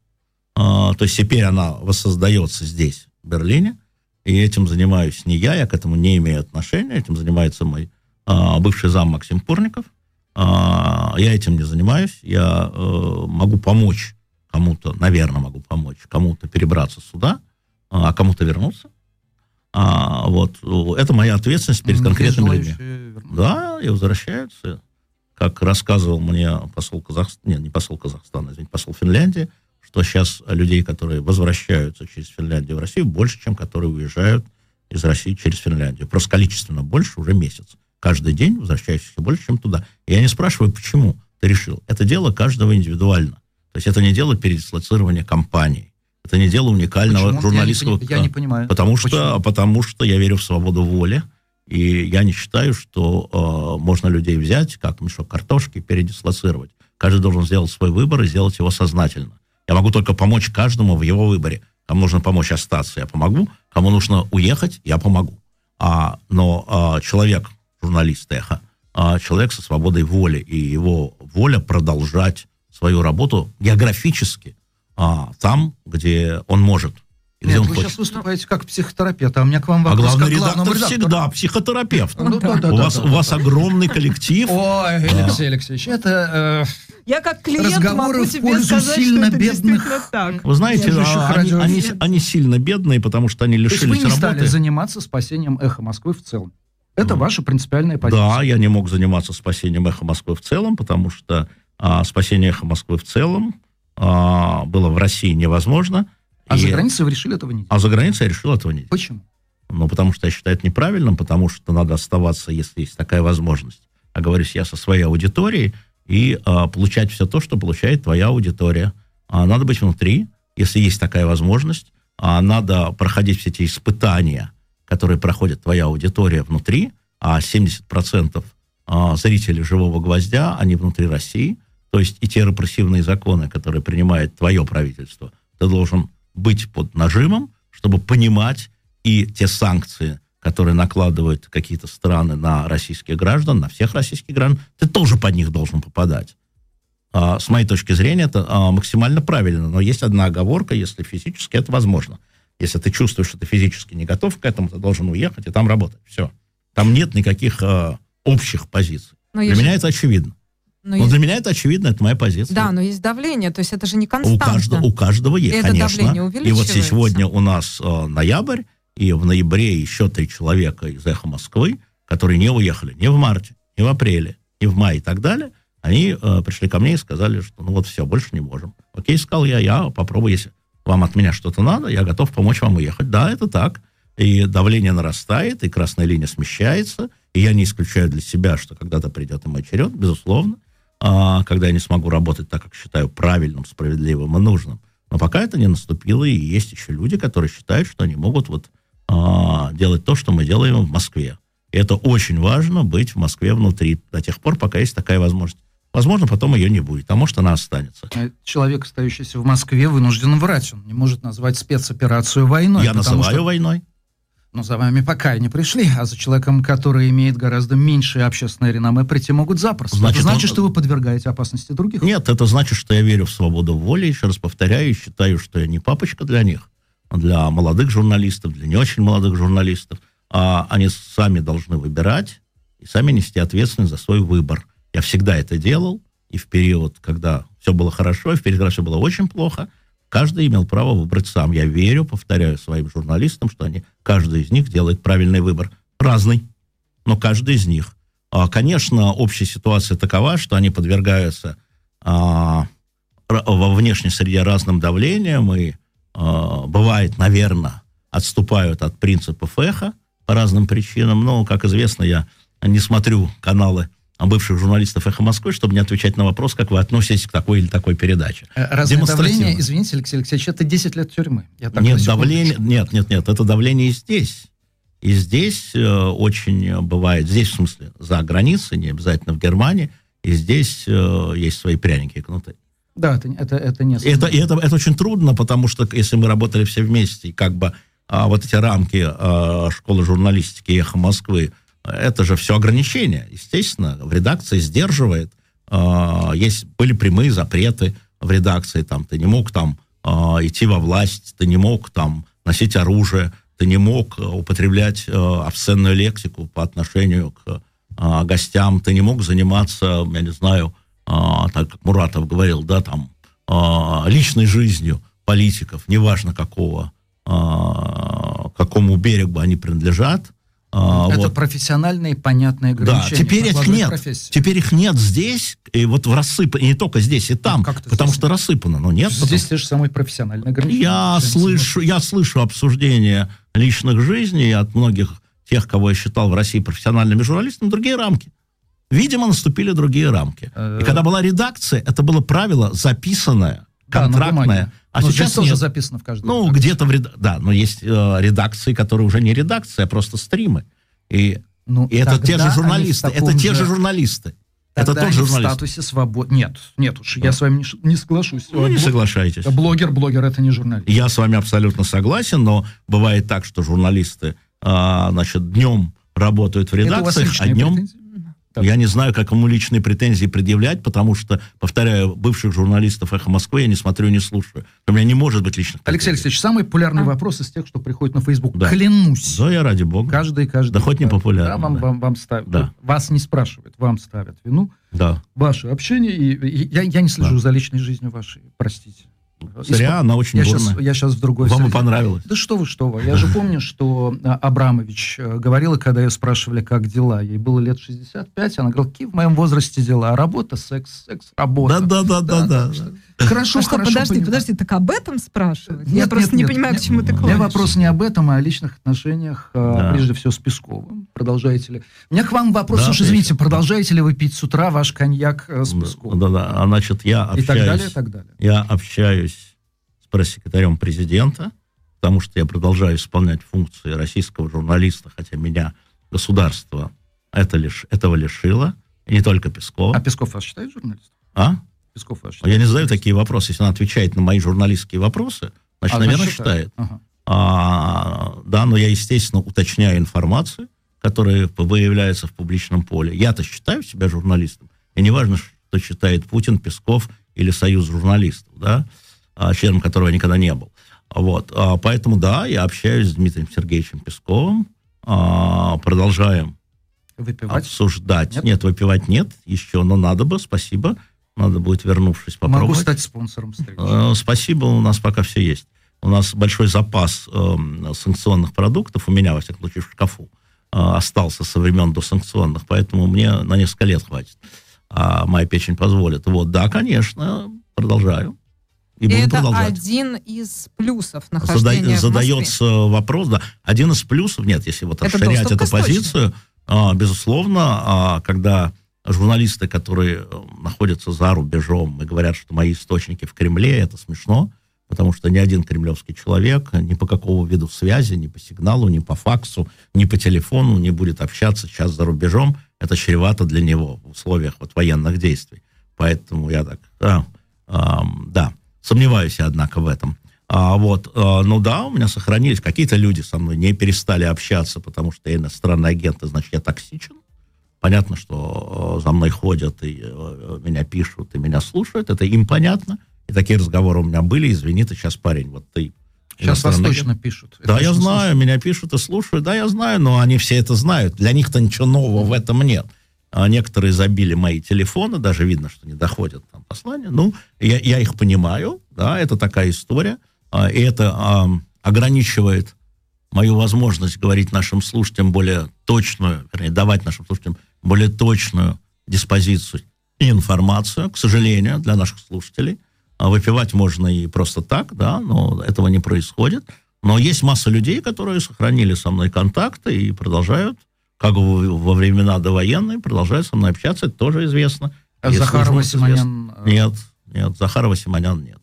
А, то есть теперь она воссоздается здесь, в Берлине. И этим занимаюсь не я, я к этому не имею отношения. Этим занимается мой а, бывший зам Максим Курников. А, я этим не занимаюсь. Я а, могу помочь кому-то, наверное, могу помочь кому-то перебраться сюда, а кому-то вернуться. А, вот, это моя ответственность перед конкретными людьми. Да, и возвращаются. Как рассказывал мне посол Казахстана, нет, не посол Казахстана, извините, посол Финляндии, что сейчас людей, которые возвращаются через Финляндию в Россию, больше, чем которые уезжают из России через Финляндию. Просто количественно больше уже месяц. Каждый день возвращающихся больше, чем туда. И я не спрашиваю, почему ты решил. Это дело каждого индивидуально. То есть это не дело передислоцирования компании. Это не дело уникального Почему? журналистского... Я не, я не понимаю. Потому что, потому что я верю в свободу воли. И я не считаю, что э, можно людей взять, как мешок картошки, передислоцировать. Каждый должен сделать свой выбор и сделать его сознательно. Я могу только помочь каждому в его выборе. Кому нужно помочь остаться, я помогу. Кому нужно уехать, я помогу. А, но а, человек, журналист эхо, а, человек со свободой воли, и его воля продолжать свою работу географически а, там, где он может. Где Нет, он вы хочет. сейчас выступаете как психотерапевт, а у меня к вам вопрос. А главный редактор всегда психотерапевт. Ну, да, да, у, да, вас, да, у вас огромный коллектив. Ой, Алексей Алексеевич, это... Э, я как клиент разговоры могу тебе сказать, сильно что это бедных. так. Вы знаете, а, они, они, они сильно бедные, потому что они лишились работы. вы не стали заниматься спасением эхо Москвы в целом. Это mm. ваша принципиальная позиция. Да, я не мог заниматься спасением эхо Москвы в целом, потому что а, спасение эхо Москвы в целом а, было в России невозможно. А и... за границей вы решили этого не делать? А за границей я решил этого не делать. Почему? Ну, потому что я считаю это неправильным, потому что надо оставаться, если есть такая возможность, а говорюсь я со своей аудиторией, и а, получать все то, что получает твоя аудитория. А, надо быть внутри, если есть такая возможность. А, надо проходить все эти испытания, которые проходит твоя аудитория внутри, а 70% а, зрителей «Живого гвоздя», они внутри России – то есть и те репрессивные законы, которые принимает твое правительство, ты должен быть под нажимом, чтобы понимать и те санкции, которые накладывают какие-то страны на российских граждан, на всех российских граждан, ты тоже под них должен попадать. А, с моей точки зрения, это а, максимально правильно. Но есть одна оговорка, если физически это возможно. Если ты чувствуешь, что ты физически не готов к этому, ты должен уехать и там работать. Все. Там нет никаких а, общих позиций. Но Для меня это очевидно. Но, но есть... для меня это очевидно, это моя позиция. Да, но есть давление, то есть это же не константа. У каждого, у каждого есть, и конечно. и вот сегодня у нас э, ноябрь, и в ноябре еще три человека из «Эхо Москвы», которые не уехали ни в марте, ни в апреле, ни в мае и так далее, они э, пришли ко мне и сказали, что ну вот все, больше не можем. Окей, сказал я, я попробую, если вам от меня что-то надо, я готов помочь вам уехать. Да, это так. И давление нарастает, и красная линия смещается. И я не исключаю для себя, что когда-то придет и мой черед, безусловно, когда я не смогу работать так, как считаю правильным, справедливым и нужным. Но пока это не наступило, и есть еще люди, которые считают, что они могут вот а, делать то, что мы делаем в Москве. И это очень важно, быть в Москве внутри до тех пор, пока есть такая возможность. Возможно, потом ее не будет, а может, она останется. Э, человек, остающийся в Москве, вынужден врать. Он не может назвать спецоперацию войной. Я называю что... войной. Но за вами пока не пришли, а за человеком, который имеет гораздо меньшее общественное реноме, прийти могут запросто. Значит, это значит, он... что вы подвергаете опасности других? Нет, это значит, что я верю в свободу воли, еще раз повторяю, считаю, что я не папочка для них, для молодых журналистов, для не очень молодых журналистов. А они сами должны выбирать и сами нести ответственность за свой выбор. Я всегда это делал, и в период, когда все было хорошо, и в период, когда все было очень плохо, каждый имел право выбрать сам. Я верю, повторяю своим журналистам, что они, каждый из них делает правильный выбор. Разный, но каждый из них. А, конечно, общая ситуация такова, что они подвергаются а, во внешней среде разным давлениям и, а, бывает, наверное, отступают от принципов эхо по разным причинам. Но, как известно, я не смотрю каналы бывших журналистов «Эхо Москвы», чтобы не отвечать на вопрос, как вы относитесь к такой или такой передаче. Э, разве давление, извините, Алексей Алексеевич, это 10 лет тюрьмы? Я так нет, давление, нет, нет, нет, это давление и здесь. И здесь э, очень бывает, здесь, в смысле, за границей, не обязательно в Германии, и здесь э, есть свои пряники и кнуты. Да, это, это, это не это, это, это очень трудно, потому что если мы работали все вместе, и как бы а, вот эти рамки а, школы журналистики «Эхо Москвы», это же все ограничения. Естественно, в редакции сдерживает. А, есть, были прямые запреты в редакции. Там, ты не мог там а, идти во власть, ты не мог там носить оружие, ты не мог употреблять а, обсценную лексику по отношению к гостям, ты не мог заниматься, я не знаю, так как Муратов говорил, да, там, личной жизнью политиков, неважно какого, какому берегу они принадлежат, а, это вот. профессиональные понятные ограничения. Да, теперь их нет. Профессии. Теперь их нет здесь, и вот в рассыпано, и не только здесь, и там, а потому здесь? что рассыпано, но нет. Здесь потому... те же самые профессиональные ограничения. Я слышу, я слышу обсуждения личных жизней от многих тех, кого я считал в России профессиональными журналистами, другие рамки. Видимо, наступили другие рамки. И э, когда была редакция, это было правило записанное, контрактное. А но сейчас тоже записано в каждом. Ну, где-то в ред... Да, но есть э, редакции, которые уже не редакции, а просто стримы. И, ну, и это те же журналисты. Это те же журналисты. Тогда это тоже журналист. в статусе свободы. Нет, нет уж, я с вами не, не соглашусь. Ну, не соглашайтесь. Блогер, блогер, это не журналист. Я с вами абсолютно согласен, но бывает так, что журналисты, а, значит, днем работают в редакциях, а днем... Претензии? Так. Я не знаю, как ему личные претензии предъявлять, потому что, повторяю, бывших журналистов «Эхо Москвы» я не смотрю, не слушаю. У меня не может быть личных претензий. Алексей Алексеевич, самый популярный а? вопрос из тех, что приходит на Facebook. Да. Клянусь. Да, я ради бога. Каждый, каждый. Да хоть не популярный. Да, вам, да. Вам, вам ставят. Да. Вас не спрашивают, вам ставят вину. Да. Ваше общение. И, и я, я не слежу да. за личной жизнью вашей, простите. Зря, она очень я сейчас, я сейчас в другой Вам понравилось? Да что вы, что вы. Я же помню, что а, Абрамович э, говорила, когда ее спрашивали, как дела. Ей было лет 65, она говорила, какие в моем возрасте дела? Работа, секс, секс, работа. Да-да-да-да. Хорошо, а что, хорошо. Подожди, понимаю. подожди, так об этом спрашивают? Нет, я нет, просто нет, не понимаю, нет, к чему ты клонишь. У меня вопрос не об этом, а о личных отношениях, а, да. прежде всего, с Песковым. Продолжаете ли? У меня к вам вопрос, да, уж извините, продолжаете ли вы пить с утра ваш коньяк э, с Песковым? Да-да, а значит, я общаюсь... И так далее, и так далее. Я общаюсь с пресс-секретарем президента, потому что я продолжаю исполнять функции российского журналиста, хотя меня государство это лишь, этого лишило, и не только Пескова. А Песков вас считает журналистом? А? Песков вас считает? Я не задаю такие вопросы. Если он отвечает на мои журналистские вопросы, значит, а, наверное, считает. считает. Ага. А, да, но я, естественно, уточняю информацию, которая выявляется в публичном поле. Я-то считаю себя журналистом. И неважно, что считает Путин, Песков или Союз журналистов, да, а, членом которого я никогда не был. Вот, а, поэтому, да, я общаюсь с Дмитрием Сергеевичем Песковым, а, продолжаем Выпивать? обсуждать. Нет? нет, выпивать нет еще, но надо бы, спасибо. Надо будет, вернувшись, попробовать. Могу стать спонсором встречи. Спасибо, у нас пока все есть. У нас большой запас э, санкционных продуктов, у меня, во всяком случае, в шкафу, э, остался со времен до санкционных, поэтому мне на несколько лет хватит. А моя печень позволит. Вот, да, конечно, продолжаю. И, и это продолжать. один из плюсов нахождения Зада- Задается вопрос, да, один из плюсов, нет, если вот расширять эту позицию, а, безусловно, а, когда журналисты, которые э, находятся за рубежом и говорят, что мои источники в Кремле, это смешно, потому что ни один кремлевский человек ни по какому виду связи, ни по сигналу, ни по факсу, ни по телефону не будет общаться сейчас за рубежом. Это чревато для него в условиях вот военных действий. Поэтому я так, да, э, да сомневаюсь однако, в этом. А, вот, а, ну да, у меня сохранились какие-то люди со мной, не перестали общаться, потому что я иностранный агент, и значит, я токсичен. Понятно, что за мной ходят и э, меня пишут, и меня слушают, это им понятно. И такие разговоры у меня были. Извини, ты сейчас парень, вот ты Сейчас вас точно пишут. Да, я знаю, слушают. меня пишут и слушают. Да, я знаю, но они все это знают. Для них-то ничего нового в этом нет. А некоторые забили мои телефоны, даже видно, что не доходят там послания. Ну, я, я их понимаю, да, это такая история. А, и это а, ограничивает мою возможность говорить нашим слушателям более точную, вернее, давать нашим слушателям более точную диспозицию и информацию, к сожалению, для наших слушателей. А выпивать можно и просто так, да, но этого не происходит. Но есть масса людей, которые сохранили со мной контакты и продолжают, как во времена довоенные, продолжают со мной общаться, это тоже известно. А Захарова Симонян? Нет, нет, Захарова Симонян нет.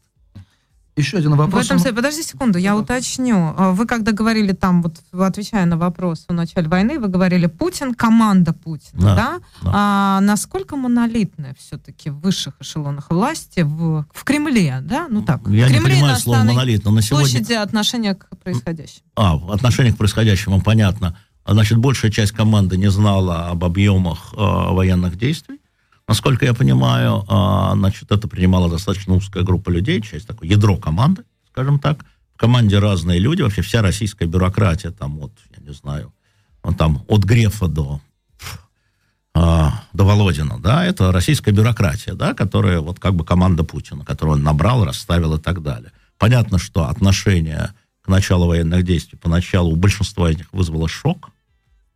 Еще один вопрос. В этом смысле, подожди секунду, я уточню. А вы когда говорили там, вот отвечая на вопрос о начале войны, вы говорили Путин, команда Путина, да? да? да. А насколько монолитная все-таки в высших эшелонах власти в, в Кремле, да? Ну так. Я в Кремле не понимаю слово монолит, но на сегодня... Площади отношения к происходящему. А, отношение к происходящему, понятно. Значит, большая часть команды не знала об объемах э, военных действий. Насколько я понимаю, а, значит, это принимала достаточно узкая группа людей, часть такое ядро команды, скажем так. В команде разные люди, вообще вся российская бюрократия, там вот, я не знаю, вот там от Грефа до а, до Володина, да, это российская бюрократия, да, которая вот как бы команда Путина, которую он набрал, расставил и так далее. Понятно, что отношение к началу военных действий поначалу у большинства из них вызвало шок,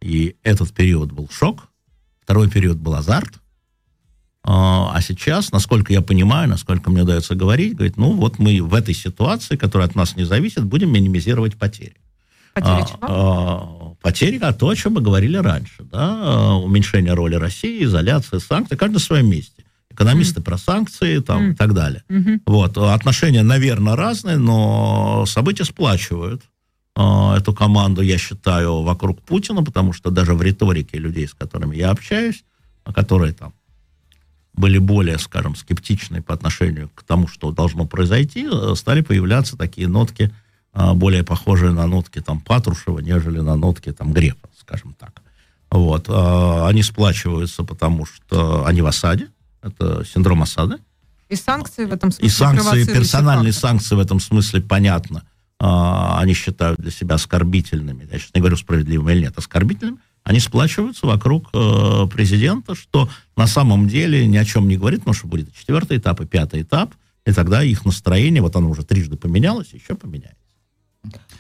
и этот период был шок, второй период был азарт, а, а сейчас, насколько я понимаю, насколько мне удается говорить, говорит, ну вот мы в этой ситуации, которая от нас не зависит, будем минимизировать потери. Потери чего? А, потери, а то, о чем мы говорили раньше, да, а, уменьшение роли России, изоляция, санкции, каждый на своем месте. Экономисты mm. про санкции там, mm. и так далее. Mm-hmm. Вот. Отношения, наверное, разные, но события сплачивают эту команду, я считаю, вокруг Путина, потому что даже в риторике людей, с которыми я общаюсь, которые там были более, скажем, скептичны по отношению к тому, что должно произойти, э, стали появляться такие нотки, э, более похожие на нотки там Патрушева, нежели на нотки там Грефа, скажем так. Вот. Э, они сплачиваются, потому что они в осаде. Это синдром осады. И санкции в этом смысле И санкции, персональные санкции в этом смысле, понятно, они считают для себя оскорбительными. Я сейчас не говорю справедливыми или нет, оскорбительными они сплачиваются вокруг э, президента, что на самом деле ни о чем не говорит, потому что будет четвертый этап и пятый этап, и тогда их настроение, вот оно уже трижды поменялось, еще поменяется.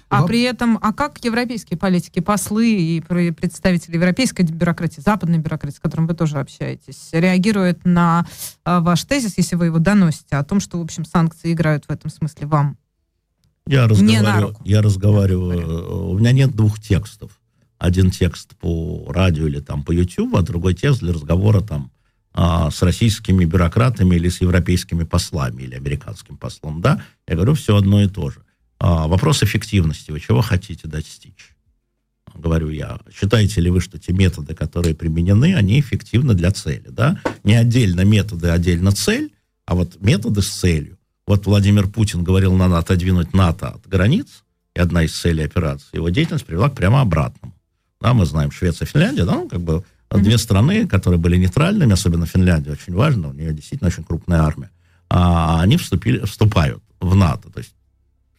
А при этом, а как европейские политики, послы и представители европейской бюрократии, западной бюрократии, с которым вы тоже общаетесь, реагируют на а, ваш тезис, если вы его доносите, о том, что, в общем, санкции играют в этом смысле вам? Я разговариваю, я разговариваю, у меня нет двух текстов один текст по радио или там по YouTube, а другой текст для разговора там а, с российскими бюрократами или с европейскими послами или американским послом, да, я говорю, все одно и то же. А, вопрос эффективности, вы чего хотите достичь? Говорю я, считаете ли вы, что те методы, которые применены, они эффективны для цели, да? Не отдельно методы, отдельно цель, а вот методы с целью. Вот Владимир Путин говорил, надо отодвинуть НАТО от границ, и одна из целей операции, его деятельность привела к прямо обратному. Да, мы знаем Швеция, Финляндия, да, ну, как бы mm-hmm. две страны, которые были нейтральными, особенно Финляндия, очень важно, у нее действительно очень крупная армия. А они вступили, вступают в НАТО. То есть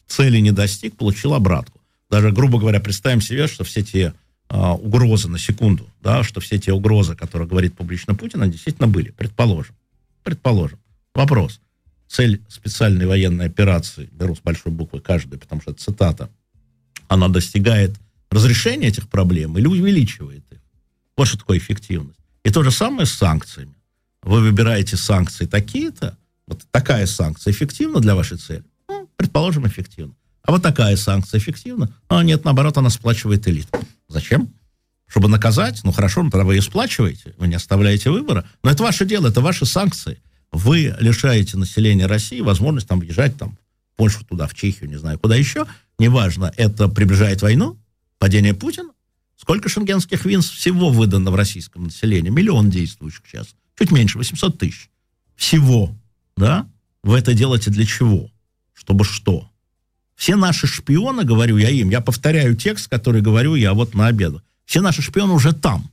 цели не достиг, получил обратку. Даже, грубо говоря, представим себе, что все те а, угрозы, на секунду, да, что все те угрозы, которые говорит публично Путин, они действительно были, предположим. Предположим. Вопрос. Цель специальной военной операции, беру с большой буквы каждую, потому что это цитата, она достигает разрешение этих проблем или увеличивает их. Вот что такое эффективность. И то же самое с санкциями. Вы выбираете санкции такие-то, Вот такая санкция эффективна для вашей цели? Ну, предположим, эффективна. А вот такая санкция эффективна? А нет, наоборот, она сплачивает элит. Зачем? Чтобы наказать? Ну хорошо, ну тогда вы ее сплачиваете, вы не оставляете выбора. Но это ваше дело, это ваши санкции. Вы лишаете населения России возможность там въезжать там, в Польшу, туда, в Чехию, не знаю, куда еще. Неважно, это приближает войну, падение Путина. Сколько шенгенских виз всего выдано в российском населении? Миллион действующих сейчас. Чуть меньше, 800 тысяч. Всего, да? Вы это делаете для чего? Чтобы что? Все наши шпионы, говорю я им, я повторяю текст, который говорю я вот на обеду. Все наши шпионы уже там.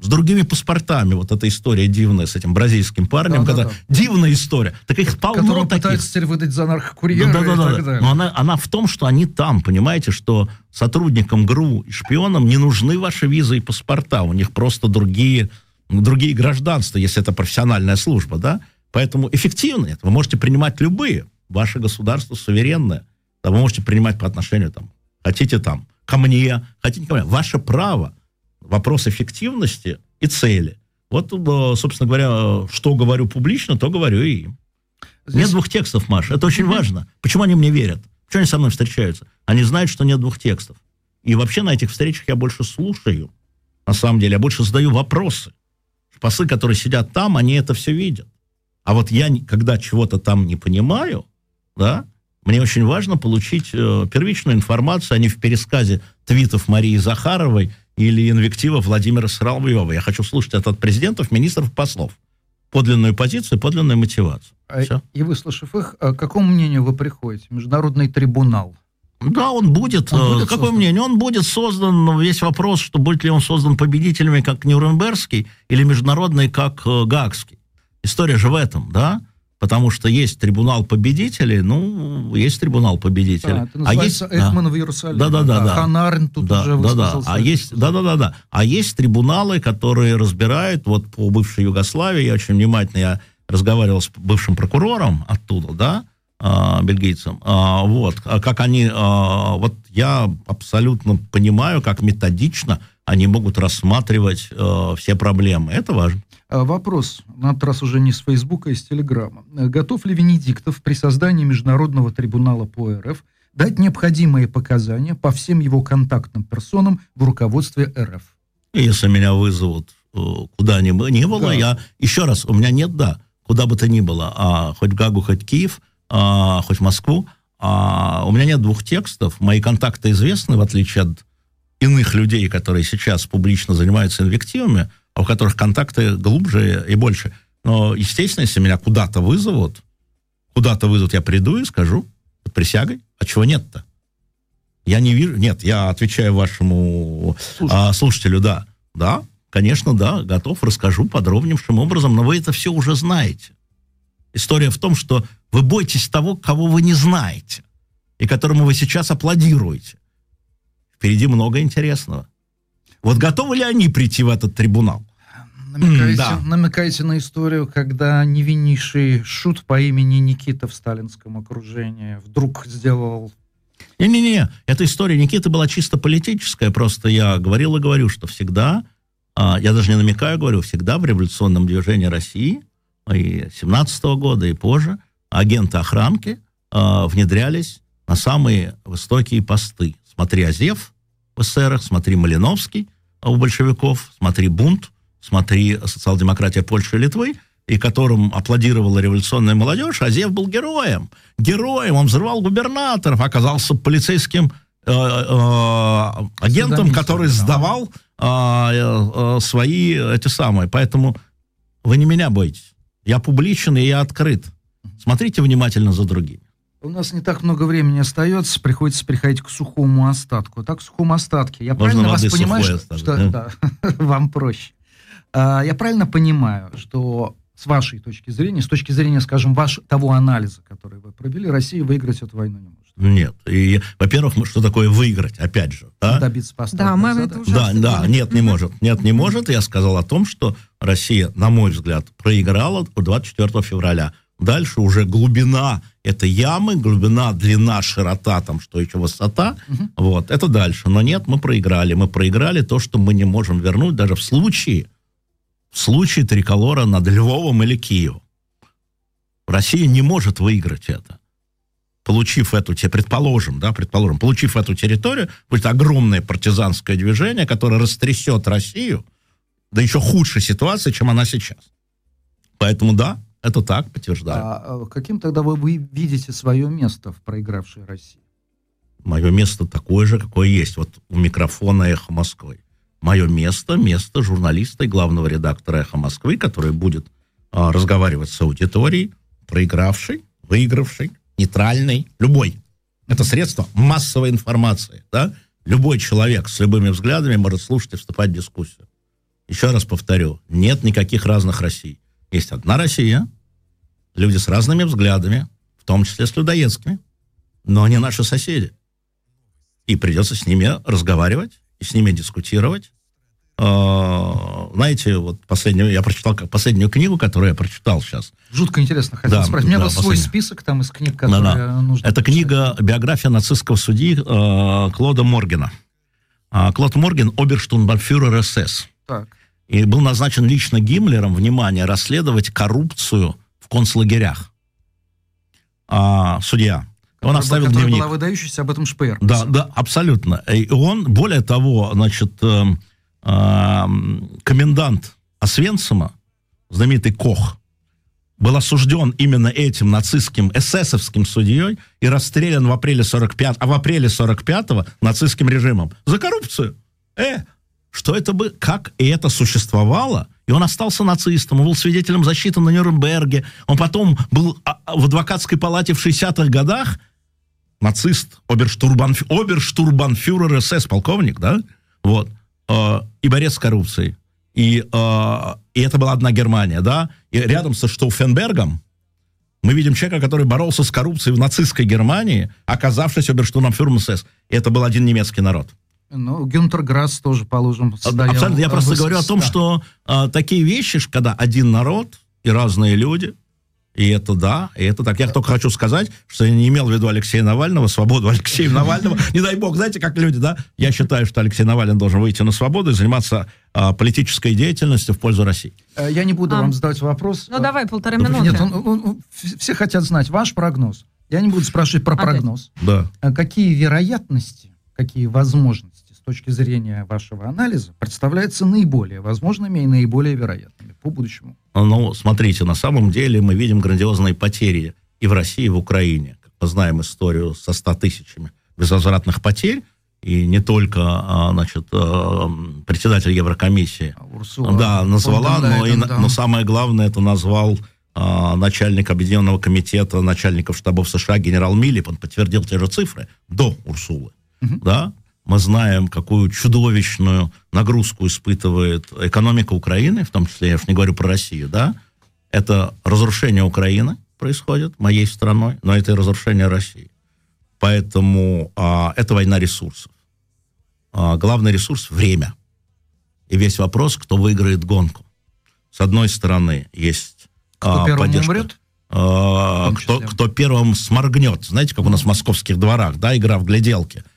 С другими паспортами. Вот эта история дивная с этим бразильским парнем. Да, когда да, да. Дивная история. Так их полно Которого таких. пытаются теперь выдать за наркокурьера да, да, да, и так далее. Но она, она в том, что они там, понимаете, что сотрудникам ГРУ и шпионам не нужны ваши визы и паспорта. У них просто другие, другие гражданства, если это профессиональная служба, да? Поэтому эффективно это. Вы можете принимать любые. Ваше государство суверенное да, вы можете принимать по отношению, там, хотите там, ко мне, хотите ко мне. Ваше право. Вопрос эффективности и цели. Вот, э, собственно говоря, что говорю публично, то говорю и им. Здесь... Нет двух текстов, Маша. Это очень важно. Почему они мне верят? Почему они со мной встречаются? Они знают, что нет двух текстов. И вообще на этих встречах я больше слушаю. На самом деле, я больше задаю вопросы. Послы, которые сидят там, они это все видят. А вот я, когда чего-то там не понимаю, да, мне очень важно получить э, первичную информацию, а не в пересказе твитов Марии Захаровой или инвектива Владимира Соловьева. Я хочу слушать это от президентов, министров, послов. Подлинную позицию, подлинную мотивацию. А, Все. И выслушав их, а к какому мнению вы приходите? Международный трибунал. Да, он будет. Он будет Какое создан? мнение? Он будет создан, но весь вопрос, что будет ли он создан победителями, как Нюрнбергский, или международный, как э, Гаагский. История же в этом, да? Потому что есть трибунал победителей, ну, есть трибунал победителей. Да, а есть Экман да. в Иерусалиме. Да, да, да, да. Ханарин тут да, уже да, да. А есть, да, да, да, да. А есть трибуналы, которые разбирают, вот по бывшей Югославии, я очень внимательно, я разговаривал с бывшим прокурором оттуда, да, а, бельгийцам, а, вот, а как они, вот я абсолютно понимаю, как методично они могут рассматривать все проблемы. Это важно. А, вопрос, на этот раз уже не с Фейсбука, а из Телеграма. Готов ли Венедиктов при создании Международного трибунала по РФ дать необходимые показания по всем его контактным персонам в руководстве РФ? Если меня вызовут э, куда ни, ни было, да. я... Еще раз, у меня нет «да». Куда бы то ни было, а, хоть в Гагу, хоть Киев, а, хоть в Москву. А, у меня нет двух текстов. Мои контакты известны, в отличие от иных людей, которые сейчас публично занимаются инвективами – у которых контакты глубже и больше. Но, естественно, если меня куда-то вызовут, куда-то вызовут, я приду и скажу под присягой, а чего нет-то? Я не вижу, нет, я отвечаю вашему а, слушателю, да, да, конечно, да, готов, расскажу подробнейшим образом, но вы это все уже знаете. История в том, что вы боитесь того, кого вы не знаете, и которому вы сейчас аплодируете. Впереди много интересного. Вот готовы ли они прийти в этот трибунал? Намекаете, да. намекаете на историю, когда невиннейший шут по имени Никита в сталинском окружении вдруг сделал... Не-не-не, эта история Никиты была чисто политическая, просто я говорил и говорю, что всегда, а, я даже не намекаю, говорю, всегда в революционном движении России, и 17 -го года, и позже, агенты охранки а, внедрялись на самые высокие посты. Смотри Азев в СССР, смотри Малиновский, у большевиков, смотри бунт, смотри социал-демократия Польши и Литвы, и которым аплодировала революционная молодежь, Азев был героем. Героем, он взрывал губернаторов, оказался полицейским э, э, агентом, который сдавал э, э, свои эти самые. Поэтому вы не меня боитесь. Я публичен и я открыт. Смотрите внимательно за другими. У нас не так много времени остается, приходится приходить к сухому остатку. Так, к сухому остатке. Я Можно правильно вас понимаю, что, остаток, что да? Да, вам проще. А, я правильно понимаю, что с вашей точки зрения, с точки зрения, скажем, ваш, того анализа, который вы провели, Россия выиграть эту войну не может? Нет. И, во-первых, что такое выиграть, опять же? Да? Добиться Да, мы это уже Да, да, нет, не может. Нет, не может. Я сказал о том, что Россия, на мой взгляд, проиграла 24 февраля. Дальше уже глубина это ямы, глубина, длина, широта, там что еще, высота. Угу. Вот, это дальше. Но нет, мы проиграли. Мы проиграли то, что мы не можем вернуть даже в случае, в случае триколора над Львовом или Киевом. Россия не может выиграть это. Получив эту, предположим, да, предположим, получив эту территорию, будет огромное партизанское движение, которое растрясет Россию до еще худшей ситуации, чем она сейчас. Поэтому да, это так, подтверждаю. А, а каким тогда вы, вы видите свое место в проигравшей России? Мое место такое же, какое есть. Вот у микрофона «Эхо Москвы». Мое место, место журналиста и главного редактора «Эхо Москвы», который будет а, разговаривать с аудиторией, проигравшей, выигравшей, нейтральной, любой. Это средство массовой информации, да? Любой человек с любыми взглядами может слушать и вступать в дискуссию. Еще раз повторю, нет никаких разных Россий. Есть одна Россия, люди с разными взглядами, в том числе с людоедскими, но они наши соседи. И придется с ними разговаривать, и с ними дискутировать. А, знаете, вот последнюю, я прочитал последнюю книгу, которую я прочитал сейчас. Жутко интересно, хотел да, спросить. У меня да, был свой список там из книг, которые да, да. нужно Это прочитать. книга «Биография нацистского судьи» э, Клода Моргена. Э, Клод Морген – оберштурмбанфюрер СС. Так. И был назначен лично Гиммлером, внимание, расследовать коррупцию в концлагерях. А, судья. Он оставил дневник. была выдающаяся об этом Шпеер. Да, да, абсолютно. И он, более того, значит, э, э, комендант Освенцима, знаменитый Кох, был осужден именно этим нацистским эсэсовским судьей и расстрелян в апреле 45 а в апреле 45-го нацистским режимом за коррупцию. Э, что это бы, как и это существовало, и он остался нацистом, он был свидетелем защиты на Нюрнберге, он потом был а, а, в адвокатской палате в 60-х годах, нацист, оберштурбан, оберштурбанфюрер СС, полковник, да, вот, э, и борец с коррупцией. И, и это была одна Германия, да, и рядом со Штауфенбергом мы видим человека, который боролся с коррупцией в нацистской Германии, оказавшись оберштурманфюрером СС. И это был один немецкий народ. Ну, Гюнтер Грасс тоже, положим, стоял... Абсолютно. Я просто говорю о том, что а, такие вещи, когда один народ и разные люди, и это да, и это так. Я только хочу сказать, что я не имел в виду Алексея Навального, свободу Алексея Навального. Не дай бог, знаете, как люди, да? Я считаю, что Алексей Навальный должен выйти на свободу и заниматься а, политической деятельностью в пользу России. Э, я не буду а. вам задавать вопрос. Ну, давай, полторы минуты. Нет, он, он, он, все хотят знать ваш прогноз. Я не буду спрашивать про Опять. прогноз. Да. А какие вероятности, какие возможности точки зрения вашего анализа представляются наиболее возможными и наиболее вероятными по будущему? Ну, смотрите, на самом деле мы видим грандиозные потери и в России, и в Украине. Мы знаем историю со 100 тысячами безвозвратных потерь, и не только, а, значит, а, председатель Еврокомиссии Урсула да, назвала, но, и, да. но самое главное, это назвал а, начальник Объединенного комитета начальников штабов США генерал Миллип, он подтвердил те же цифры до Урсулы. Угу. Да? Мы знаем, какую чудовищную нагрузку испытывает экономика Украины, в том числе, я уж не говорю про Россию, да? Это разрушение Украины происходит моей страной, но это и разрушение России. Поэтому а, это война ресурсов. А, главный ресурс – время. И весь вопрос, кто выиграет гонку. С одной стороны, есть кто а, первым поддержка. умрет? А, кто, кто первым сморгнет. Знаете, как у нас в московских дворах, да, игра в гляделки –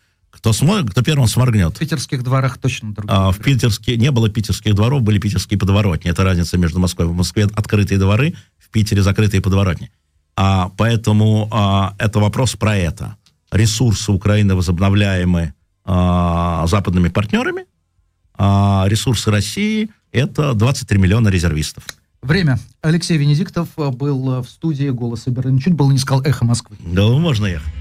кто, смотрит, кто первым сморгнет. В питерских дворах точно другие. А, в питерске не было питерских дворов, были питерские подворотни. Это разница между Москвой. В Москве открытые дворы, в Питере закрытые подворотни. А, поэтому а, это вопрос про это. Ресурсы Украины возобновляемы а, западными партнерами, а ресурсы России это 23 миллиона резервистов. Время. Алексей Венедиктов был в студии «Голоса Берлина». Чуть было не сказал «Эхо Москвы». Да, можно ехать.